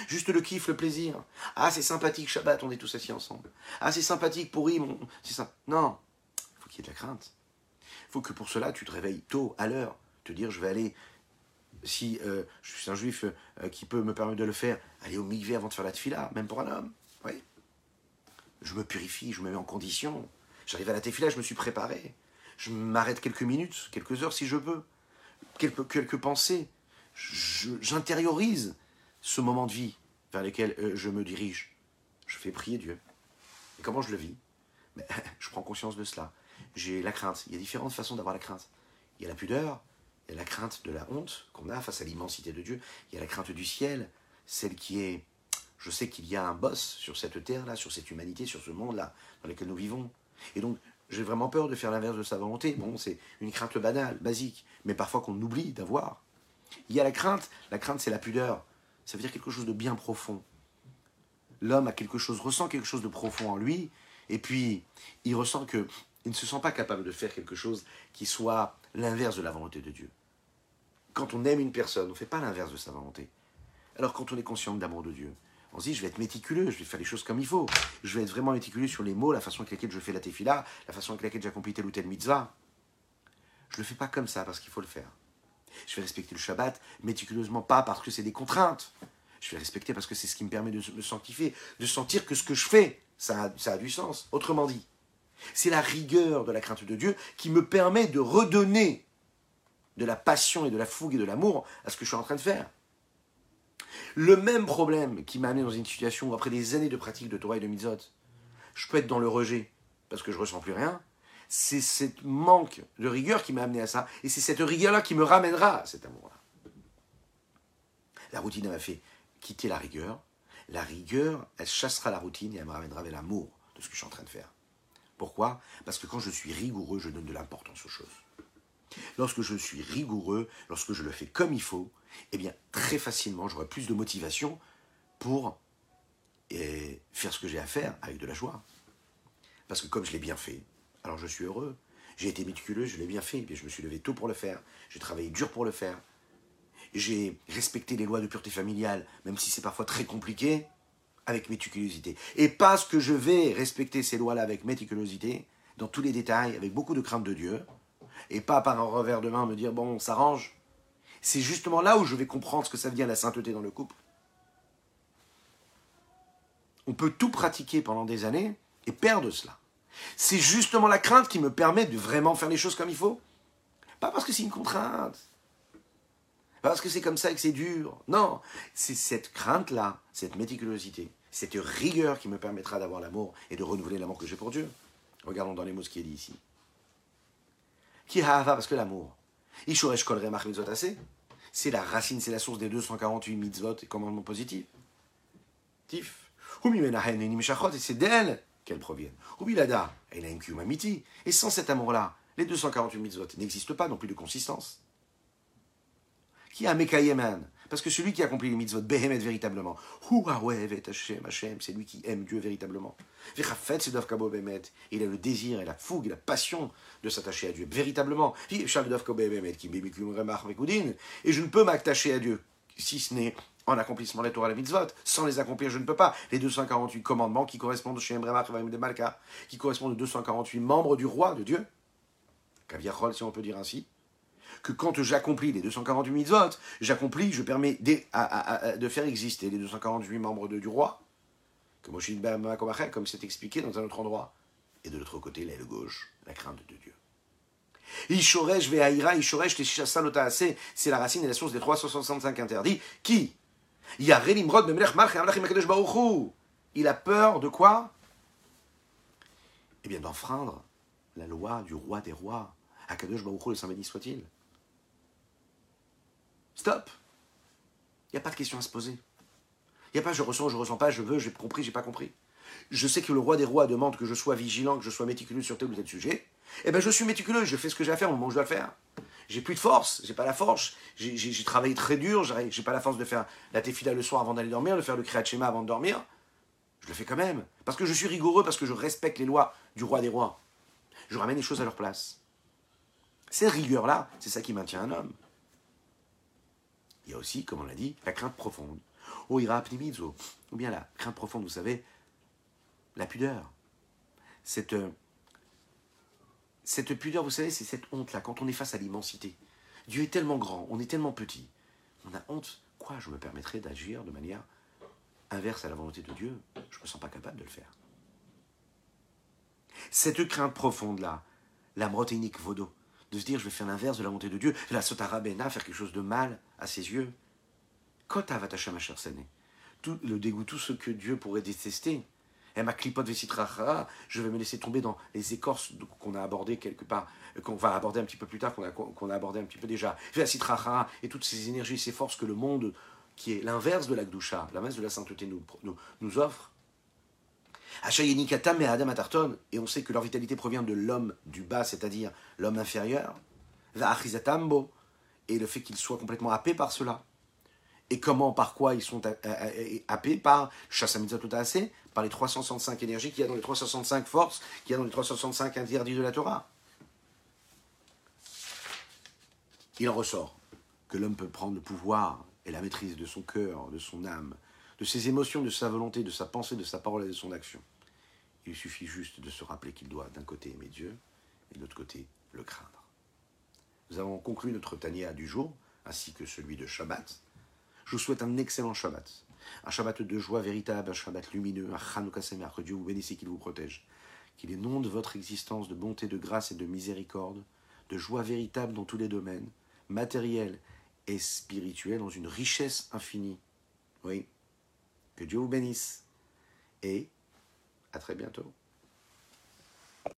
Juste le kiff, le plaisir. Ah, c'est sympathique, Shabbat, on est tous assis ensemble. Ah, c'est sympathique, pour c'est ça. Non, qu'il y de la crainte. Il faut que pour cela, tu te réveilles tôt, à l'heure. Te dire, je vais aller, si euh, je suis un juif euh, qui peut me permettre de le faire, aller au mikvé avant de faire la tefila, même pour un homme. Oui. Je me purifie, je me mets en condition. J'arrive à la tefila, je me suis préparé. Je m'arrête quelques minutes, quelques heures si je peux. Quelques, quelques pensées. J'intériorise ce moment de vie vers lequel euh, je me dirige. Je fais prier Dieu. Et comment je le vis? Je prends conscience de cela. J'ai la crainte. Il y a différentes façons d'avoir la crainte. Il y a la pudeur, il y a la crainte de la honte qu'on a face à l'immensité de Dieu. Il y a la crainte du ciel, celle qui est... Je sais qu'il y a un boss sur cette terre-là, sur cette humanité, sur ce monde-là, dans lequel nous vivons. Et donc, j'ai vraiment peur de faire l'inverse de sa volonté. Bon, c'est une crainte banale, basique, mais parfois qu'on oublie d'avoir. Il y a la crainte. La crainte, c'est la pudeur ça veut dire quelque chose de bien profond. L'homme a quelque chose, ressent quelque chose de profond en lui, et puis il ressent que il ne se sent pas capable de faire quelque chose qui soit l'inverse de la volonté de Dieu. Quand on aime une personne, on ne fait pas l'inverse de sa volonté. Alors quand on est conscient de l'amour de Dieu, on se dit je vais être méticuleux, je vais faire les choses comme il faut. Je vais être vraiment méticuleux sur les mots, la façon avec laquelle je fais la tefila, la façon avec laquelle j'accomplis tel ou tel mitzvah. Je ne le fais pas comme ça parce qu'il faut le faire. Je vais respecter le Shabbat méticuleusement, pas parce que c'est des contraintes. Je vais respecter parce que c'est ce qui me permet de me sanctifier, de sentir que ce que je fais, ça a du sens. Autrement dit, c'est la rigueur de la crainte de Dieu qui me permet de redonner de la passion et de la fougue et de l'amour à ce que je suis en train de faire. Le même problème qui m'a amené dans une situation où, après des années de pratique de Torah et de Mitzot, je peux être dans le rejet parce que je ressens plus rien, c'est ce manque de rigueur qui m'a amené à ça, et c'est cette rigueur-là qui me ramènera à cet amour-là. La routine m'a fait quitter la rigueur. La rigueur, elle chassera la routine et elle me ramènera vers l'amour de ce que je suis en train de faire. Pourquoi? Parce que quand je suis rigoureux, je donne de l'importance aux choses. Lorsque je suis rigoureux, lorsque je le fais comme il faut, eh bien, très facilement, j'aurai plus de motivation pour eh, faire ce que j'ai à faire avec de la joie. Parce que comme je l'ai bien fait, alors je suis heureux. J'ai été méticuleux, je l'ai bien fait, je me suis levé tôt pour le faire, j'ai travaillé dur pour le faire. J'ai respecté les lois de pureté familiale, même si c'est parfois très compliqué, avec méticulosité. Et parce que je vais respecter ces lois-là avec méticulosité, dans tous les détails, avec beaucoup de crainte de Dieu, et pas par un revers de main me dire, bon, on s'arrange. C'est justement là où je vais comprendre ce que ça veut dire la sainteté dans le couple. On peut tout pratiquer pendant des années et perdre cela. C'est justement la crainte qui me permet de vraiment faire les choses comme il faut. Pas parce que c'est une contrainte. Parce que c'est comme ça et que c'est dur. Non, c'est cette crainte-là, cette méticulosité, cette rigueur qui me permettra d'avoir l'amour et de renouveler l'amour que j'ai pour Dieu. Regardons dans les mots ce qui est dit ici. Qui parce que l'amour. C'est la racine, c'est la source des 248 mitzvot et commandements positifs. Tif. Et c'est d'elle qu'elles proviennent. Amiti. Et sans cet amour-là, les 248 mitzvot n'existent pas, non plus de consistance. Qui a Parce que celui qui accomplit les mitzvot, Behemet véritablement, c'est lui qui aime Dieu véritablement. Il a le désir et la fougue et la passion de s'attacher à Dieu véritablement. Et je ne peux m'attacher à Dieu si ce n'est en accomplissement des Torah et mitzvot. Sans les accomplir, je ne peux pas. Les 248 commandements qui correspondent chez de Malka, qui correspondent aux 248 membres du roi de Dieu. Kaviachol, si on peut dire ainsi. Que quand j'accomplis les 248 mitzvot, j'accomplis, je permets de faire exister les 248 membres du roi, comme c'est expliqué dans un autre endroit. Et de l'autre côté, l'aile gauche, la crainte de Dieu. Ishoresh ve'aira, Ishoresh c'est la racine et la source des 365 interdits. Qui? Il a peur de quoi? Eh bien d'enfreindre la loi du roi des rois. Akadosh Baruch le Saint béni soit-il. Stop Il n'y a pas de question à se poser. Il n'y a pas je ressens, je ressens pas, je veux, j'ai compris, j'ai pas compris. Je sais que le roi des rois demande que je sois vigilant, que je sois méticuleux sur tel ou tel sujet. Eh bien, je suis méticuleux, je fais ce que j'ai à faire au moment où je dois le faire. J'ai plus de force, j'ai pas la force. J'ai travaillé très dur, j'ai pas la force de faire la tefila le soir avant d'aller dormir, de faire le kriyat shema avant de dormir. Je le fais quand même. Parce que je suis rigoureux, parce que je respecte les lois du roi des rois. Je ramène les choses à leur place. Ces rigueurs-là, c'est ça qui maintient un homme. Il y a aussi, comme on l'a dit, la crainte profonde. Oh, ira ou bien la crainte profonde, vous savez, la pudeur. Cette, euh, cette pudeur, vous savez, c'est cette honte-là, quand on est face à l'immensité. Dieu est tellement grand, on est tellement petit. On a honte. Quoi, je me permettrais d'agir de manière inverse à la volonté de Dieu? Je ne me sens pas capable de le faire. Cette crainte profonde-là, la mroténique vaudou, de se dire je vais faire l'inverse de la volonté de Dieu, la sotarabena, faire quelque chose de mal à ses yeux. Kota ma chère tout le dégoût, tout ce que Dieu pourrait détester, et ma clipote je vais me laisser tomber dans les écorces qu'on a abordées quelque part, euh, qu'on va aborder un petit peu plus tard, qu'on a, qu'on a abordé un petit peu déjà. Et toutes ces énergies, ces forces que le monde, qui est l'inverse de la Gdusha, l'inverse de la sainteté, nous, nous, nous offre. Et on sait que leur vitalité provient de l'homme du bas, c'est-à-dire l'homme inférieur. Et le fait qu'ils soient complètement happés par cela. Et comment, par quoi ils sont happés Par assez par les 365 énergies qu'il y a dans les 365 forces, qu'il y a dans les 365 interdits de la Torah. Il en ressort que l'homme peut prendre le pouvoir et la maîtrise de son cœur, de son âme, de ses émotions, de sa volonté, de sa pensée, de sa parole et de son action. Il suffit juste de se rappeler qu'il doit d'un côté aimer Dieu et de l'autre côté le craindre. Nous avons conclu notre Tania du jour, ainsi que celui de Shabbat. Je vous souhaite un excellent Shabbat. Un Shabbat de joie véritable, un Shabbat lumineux, un Chanukah Semer, que Dieu vous bénisse et qu'il vous protège. Qu'il est nom de votre existence de bonté, de grâce et de miséricorde, de joie véritable dans tous les domaines, matériels et spirituels, dans une richesse infinie. Oui. Que Dieu vous bénisse. Et à très bientôt.